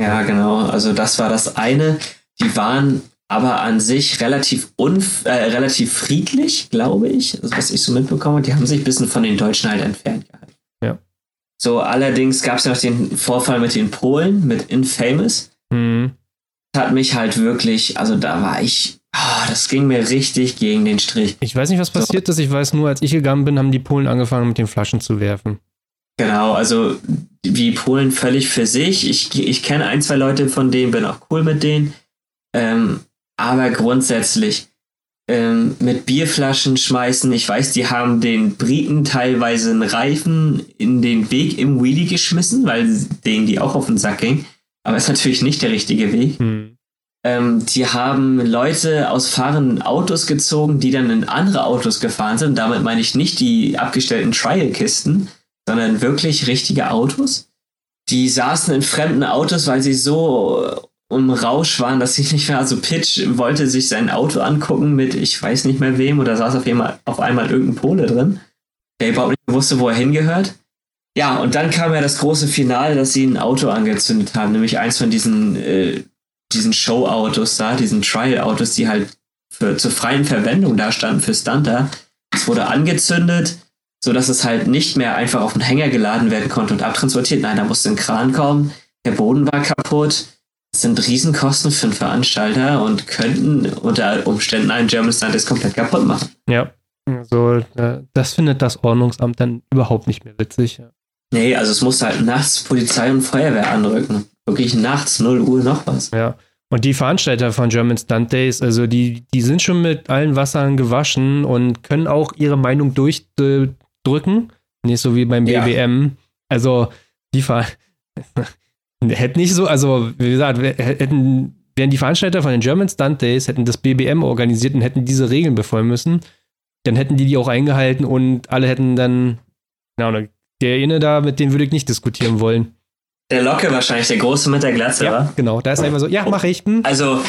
Ja, genau. Also das war das eine. Die waren aber an sich relativ unf äh, relativ friedlich, glaube ich. Also was ich so mitbekomme. Die haben sich ein bisschen von den Deutschen halt entfernt gehalten. So, allerdings gab es ja noch den Vorfall mit den Polen, mit Infamous. Mhm. Hat mich halt wirklich, also da war ich, oh, das ging mir richtig gegen den Strich.
Ich weiß nicht, was so. passiert ist. Ich weiß nur, als ich gegangen bin, haben die Polen angefangen, mit den Flaschen zu werfen.
Genau, also die Polen völlig für sich. Ich, ich kenne ein, zwei Leute von denen, bin auch cool mit denen. Ähm, aber grundsätzlich, ähm, mit Bierflaschen schmeißen. Ich weiß, die haben den Briten teilweise einen Reifen in den Weg im Wheelie geschmissen, weil denen die auch auf den Sack ging. Aber ist natürlich nicht der richtige Weg. Hm. Ähm, die haben Leute aus fahrenden Autos gezogen, die dann in andere Autos gefahren sind. Damit meine ich nicht die abgestellten Trial-Kisten, sondern wirklich richtige Autos. Die saßen in fremden Autos, weil sie so um Rausch waren, dass ich nicht mehr, also Pitch wollte sich sein Auto angucken mit ich weiß nicht mehr wem oder saß auf einmal, auf einmal irgendein Pole drin, der überhaupt nicht wusste, wo er hingehört. Ja, und dann kam ja das große Finale, dass sie ein Auto angezündet haben, nämlich eins von diesen, äh, diesen Show-Autos da, diesen Trial-Autos, die halt für, zur freien Verwendung da standen für Stunter. Es wurde angezündet, so dass es halt nicht mehr einfach auf den Hänger geladen werden konnte und abtransportiert. Nein, da musste ein Kran kommen, der Boden war kaputt. Das sind Riesenkosten für einen Veranstalter und könnten unter Umständen einen German Stunt komplett kaputt machen.
Ja, also das findet das Ordnungsamt dann überhaupt nicht mehr witzig.
Nee, also es musste halt nachts Polizei und Feuerwehr anrücken. Wirklich nachts, 0 Uhr noch was.
Ja. Und die Veranstalter von German Stunt Days, also die, die sind schon mit allen Wassern gewaschen und können auch ihre Meinung durchdrücken. Nicht so wie beim BWM. Ja. Also die Ver hätten nicht so, also wie gesagt, hätten, wären die Veranstalter von den German Stunt Days, hätten das BBM organisiert und hätten diese Regeln befolgen müssen, dann hätten die die auch eingehalten und alle hätten dann, ja, der eine da, mit dem würde ich nicht diskutieren wollen.
Der Locke wahrscheinlich, der Große mit der Glatze,
ja,
wa?
genau. Da ist einfach so, ja, mache ich. Hm.
Also,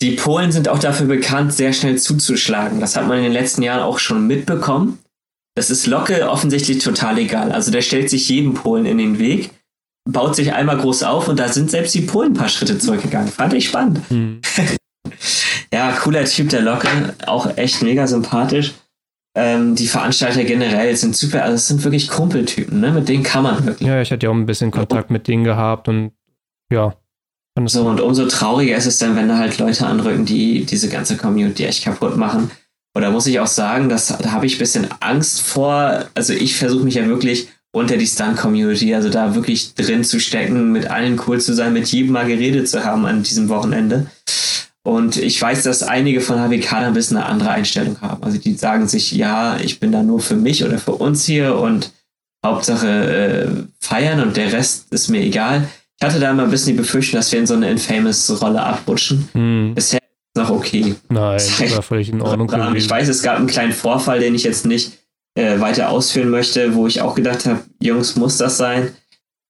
die Polen sind auch dafür bekannt, sehr schnell zuzuschlagen. Das hat man in den letzten Jahren auch schon mitbekommen. Das ist Locke offensichtlich total egal. Also, der stellt sich jedem Polen in den Weg, baut sich einmal groß auf und da sind selbst die Polen ein paar Schritte zurückgegangen. Fand ich spannend. Hm. ja, cooler Typ, der Locke. Auch echt mega sympathisch. Ähm, die Veranstalter generell sind super, also es sind wirklich Kumpeltypen, ne? Mit denen kann man wirklich.
Ja, ich hatte ja auch ein bisschen Kontakt mit denen gehabt und ja.
So, und umso trauriger ist es dann, wenn da halt Leute anrücken, die diese ganze Community echt kaputt machen. Oder muss ich auch sagen, dass, da habe ich ein bisschen Angst vor. Also ich versuche mich ja wirklich unter die Stunt-Community, also da wirklich drin zu stecken, mit allen cool zu sein, mit jedem mal geredet zu haben an diesem Wochenende. Und ich weiß, dass einige von HWK da ein bisschen eine andere Einstellung haben. Also die sagen sich, ja, ich bin da nur für mich oder für uns hier und Hauptsache äh, feiern und der Rest ist mir egal. Ich hatte da immer ein bisschen die Befürchtung, dass wir in so eine Infamous-Rolle abrutschen. Hm. Bisher ist es noch okay.
Nein, das war völlig in Ordnung.
Ich weiß, es gab einen kleinen Vorfall, den ich jetzt nicht äh, weiter ausführen möchte, wo ich auch gedacht habe, Jungs, muss das sein?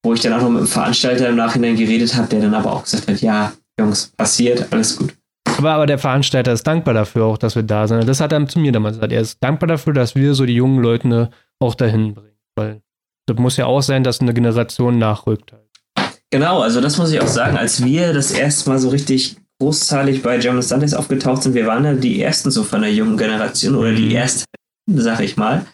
Wo ich dann auch noch mit dem Veranstalter im Nachhinein geredet habe, der dann aber auch gesagt hat, ja, Jungs, passiert, alles gut.
Aber, aber der Veranstalter ist dankbar dafür auch, dass wir da sind. Das hat er zu mir damals gesagt. Er ist dankbar dafür, dass wir so die jungen Leute auch dahin bringen. Weil das muss ja auch sein, dass eine Generation nachrückt. Halt.
Genau, also das muss ich auch sagen, als wir das erste Mal so richtig großzahlig bei German Sundays aufgetaucht sind, wir waren ja die ersten so von der jungen Generation oder die mhm. ersten, sag ich mal.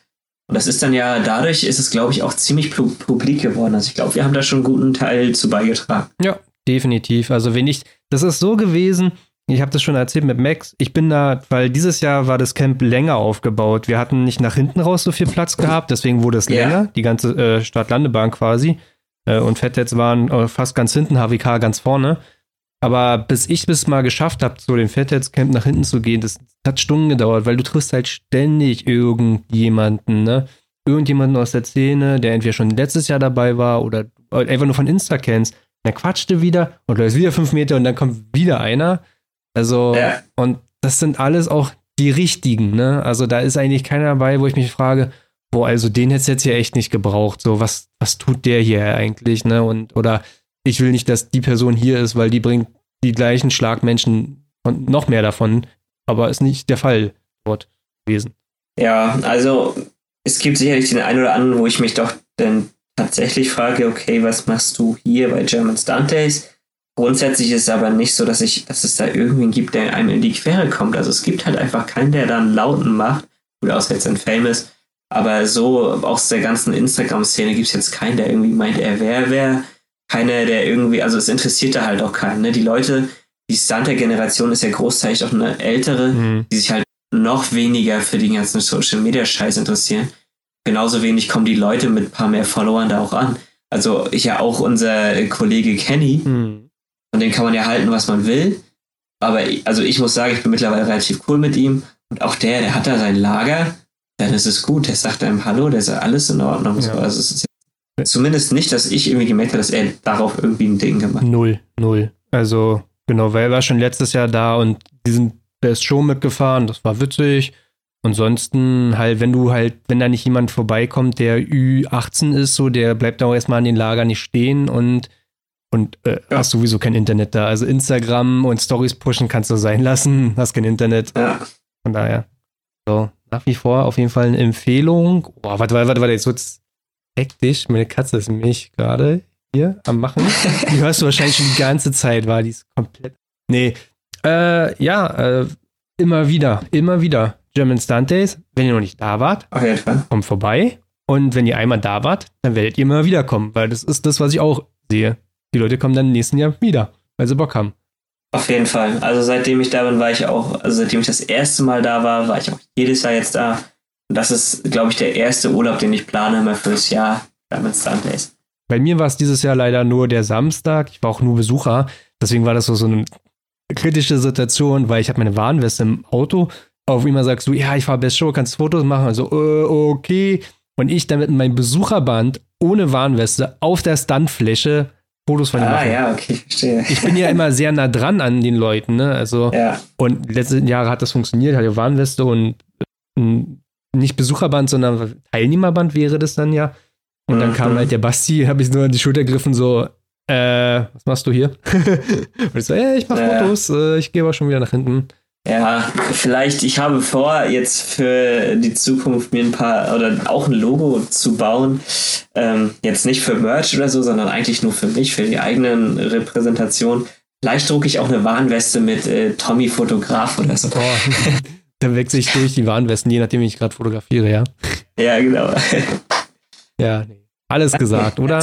Und das ist dann ja, dadurch ist es, glaube ich, auch ziemlich publik geworden. Also ich glaube, wir haben da schon einen guten Teil zu beigetragen.
Ja, definitiv. Also wenn ich, das ist so gewesen, ich habe das schon erzählt mit Max. Ich bin da, weil dieses Jahr war das Camp länger aufgebaut. Wir hatten nicht nach hinten raus so viel Platz gehabt, deswegen wurde es yeah. länger, die ganze äh, Stadtlandebahn quasi. Äh, und Fettnetz waren äh, fast ganz hinten, HWK ganz vorne. Aber bis ich es mal geschafft habe, so den Fettnetz-Camp nach hinten zu gehen, das, das, hat Stunden gedauert, weil du triffst halt ständig irgendjemanden, ne? Irgendjemanden aus der Szene, der entweder schon letztes Jahr dabei war oder einfach nur von Insta kennst. Dann quatschte wieder und läufst wieder fünf Meter und dann kommt wieder einer. Also, ja. und das sind alles auch die richtigen, ne? Also da ist eigentlich keiner dabei, wo ich mich frage, boah, also den hätte es jetzt hier echt nicht gebraucht. So, was, was tut der hier eigentlich, ne? Und, oder ich will nicht, dass die Person hier ist, weil die bringt die gleichen Schlagmenschen und noch mehr davon, aber ist nicht der Fall dort gewesen.
Ja, also es gibt sicherlich den einen oder anderen, wo ich mich doch dann tatsächlich frage, okay, was machst du hier bei German Days? Grundsätzlich ist es aber nicht so, dass ich, dass es da irgendwen gibt, der einem in die Quere kommt. Also es gibt halt einfach keinen, der dann Lauten macht. Gut, außer jetzt in Famous. Aber so aus der ganzen Instagram-Szene gibt es jetzt keinen, der irgendwie meint, er wäre wer. Keiner, der irgendwie, also es interessiert da halt auch keinen. Ne? Die Leute, die Stunter-Generation ist ja großteilig auch eine ältere, mhm. die sich halt noch weniger für den ganzen Social-Media-Scheiß interessieren. Genauso wenig kommen die Leute mit ein paar mehr Followern da auch an. Also ich ja auch unser Kollege Kenny, mhm von dem kann man ja halten, was man will. Aber also ich muss sagen, ich bin mittlerweile relativ cool mit ihm. Und auch der, der hat da sein Lager, dann ist es gut. Der sagt einem Hallo, der sagt alles in Ordnung. Ja. So. Also es ist zumindest nicht, dass ich irgendwie gemerkt habe, dass er darauf irgendwie ein Ding gemacht hat.
Null, null. Also genau, weil er war schon letztes Jahr da und diesen, der ist schon mitgefahren, das war witzig. Ansonsten halt, wenn du halt, wenn da nicht jemand vorbeikommt, der Ü18 ist, so, der bleibt da auch erstmal an den Lager nicht stehen und und äh, ja. hast sowieso kein Internet da. Also Instagram und Stories pushen kannst du sein lassen, hast kein Internet. Ja. Von daher. So, nach wie vor auf jeden Fall eine Empfehlung. Boah, warte, warte, warte, warte, jetzt wird's hektisch. Meine Katze ist nämlich gerade hier am Machen. Die hörst du wahrscheinlich schon die ganze Zeit, war die ist komplett. Nee. Äh, ja, äh, immer wieder, immer wieder. German Stunt Days, wenn ihr noch nicht da wart,
Fall.
kommt vorbei. Und wenn ihr einmal da wart, dann werdet ihr immer wiederkommen, weil das ist das, was ich auch sehe. Die Leute kommen dann im nächsten Jahr wieder, weil sie Bock haben.
Auf jeden Fall. Also seitdem ich da bin, war ich auch, also seitdem ich das erste Mal da war, war ich auch jedes Jahr jetzt da. Und das ist, glaube ich, der erste Urlaub, den ich plane mal fürs Jahr German Stunt Days.
Bei mir war es dieses Jahr leider nur der Samstag. Ich war auch nur Besucher. Deswegen war das so, so eine kritische Situation, weil ich habe meine Warnweste im Auto. Auf immer sagst du, ja, ich fahre Best Show, kannst Fotos machen. Also, äh, okay. Und ich dann mit meinem Besucherband ohne Warnweste auf der Stuntfläche Fotos von ihm
Ah,
machen.
ja, okay, verstehe.
Ich bin ja immer sehr nah dran an den Leuten, ne? Also,
Ja,
und die letzten Jahre hat das funktioniert, hatte Warnweste und ein, nicht Besucherband, sondern Teilnehmerband wäre das dann ja. Und dann
Mhm.
kam halt der Basti, habe ich nur an die Schulter gegriffen, so, äh, was machst du hier? und ich so, ja, ich mache
Ja.
Fotos, äh, ich gehe aber schon wieder nach hinten.
ja, vielleicht, ich habe vor, jetzt für die Zukunft mir ein paar oder auch ein Logo zu bauen. Ähm, jetzt nicht für Merch oder so, sondern eigentlich nur für mich, für die eigenen Repräsentation. Vielleicht drucke ich auch eine Warnweste mit äh, Tommy Fotograf oder so.
Oh, dann wechsle ich durch die Warnwesten, je nachdem, wie ich gerade fotografiere, ja.
Ja, genau.
Ja, nee. Alles gesagt, oder?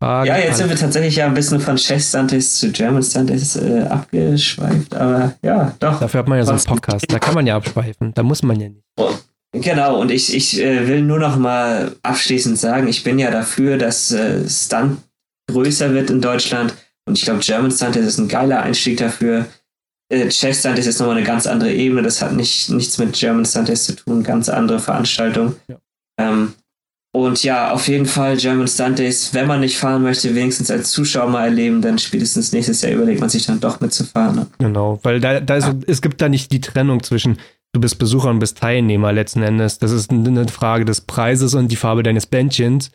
Fragen,
Ja, jetzt sind wir tatsächlich ja ein bisschen von Chess Stunties zu German Stunties äh, abgeschweift, aber ja, doch.
Dafür hat man ja so einen Podcast, da kann man ja abschweifen, da muss man ja nicht.
Genau, und ich, ich äh, will nur noch mal abschließend sagen, ich bin ja dafür, dass äh, Stunt größer wird in Deutschland und ich glaube, German Stunt ist ein geiler Einstieg dafür. Äh, Chess Stunt ist jetzt nochmal eine ganz andere Ebene, das hat nicht, nichts mit German Stunt zu tun, ganz andere Veranstaltung.
Ja.
Ähm, und ja, auf jeden Fall German Stunt Days, wenn man nicht fahren möchte, wenigstens als Zuschauer mal erleben, dann spätestens nächstes Jahr überlegt man sich dann doch mitzufahren. Ne?
Genau, weil da, da ist, es gibt da nicht die Trennung zwischen du bist Besucher und bist Teilnehmer letzten Endes. Das ist eine Frage des Preises und die Farbe deines Bändchens.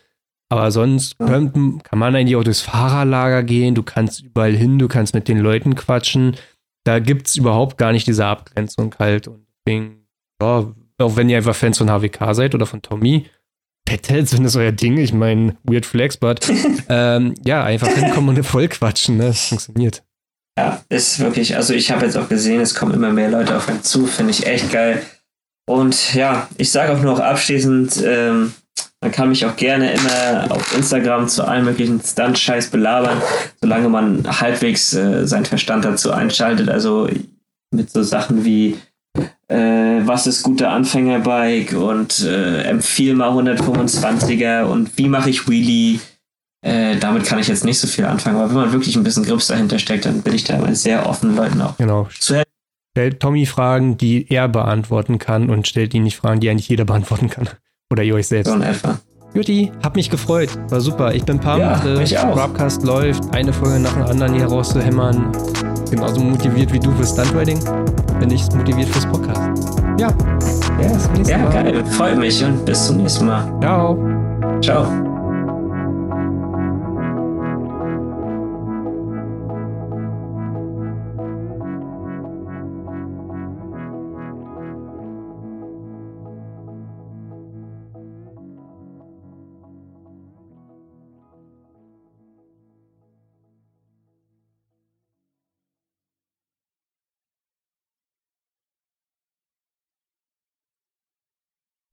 Aber sonst
Ja.
kann man eigentlich auch durchs Fahrerlager gehen, du kannst überall hin, du kannst mit den Leuten quatschen. Da gibt es überhaupt gar nicht diese Abgrenzung halt. Und deswegen, ja, auch wenn ihr einfach Fans von HWK seid oder von Tommy, Petels, wenn das euer Ding, ich meine, weird flex, but ähm, ja, einfach hinkommen und voll quatschen, ne? Das funktioniert.
Ja, ist wirklich, also ich habe jetzt auch gesehen, es kommen immer mehr Leute auf einen zu, finde ich echt geil. Und ja, ich sage auch noch abschließend, ähm, man kann mich auch gerne immer auf Instagram zu allen möglichen Stunt-Scheiß belabern, solange man halbwegs äh, seinen Verstand dazu einschaltet. Also mit so Sachen wie äh, was ist gute Anfängerbike und äh, empfiehl mal 125er und wie mache ich Wheelie. Äh, damit kann ich jetzt nicht so viel anfangen, aber wenn man wirklich ein bisschen Grips dahinter steckt, dann bin ich da immer sehr offen, Leuten auch
Genau.
zu helfen.
Stellt Tommy Fragen, die er beantworten kann und stellt ihn nicht Fragen, die eigentlich jeder beantworten kann. Oder ihr euch selbst.
So in etwa.
Juti, hab mich gefreut. War super. Ich bin pumped.
Ja, auch.
Broadcast läuft. Eine Folge nach der anderen hier rauszuhämmern. Genauso motiviert wie du fürs Stuntriding. Bin ich motiviert fürs Podcast. Ja. Ja, nächsten
Ja, geil. Freut mich und bis zum nächsten Mal.
Ciao.
Ciao.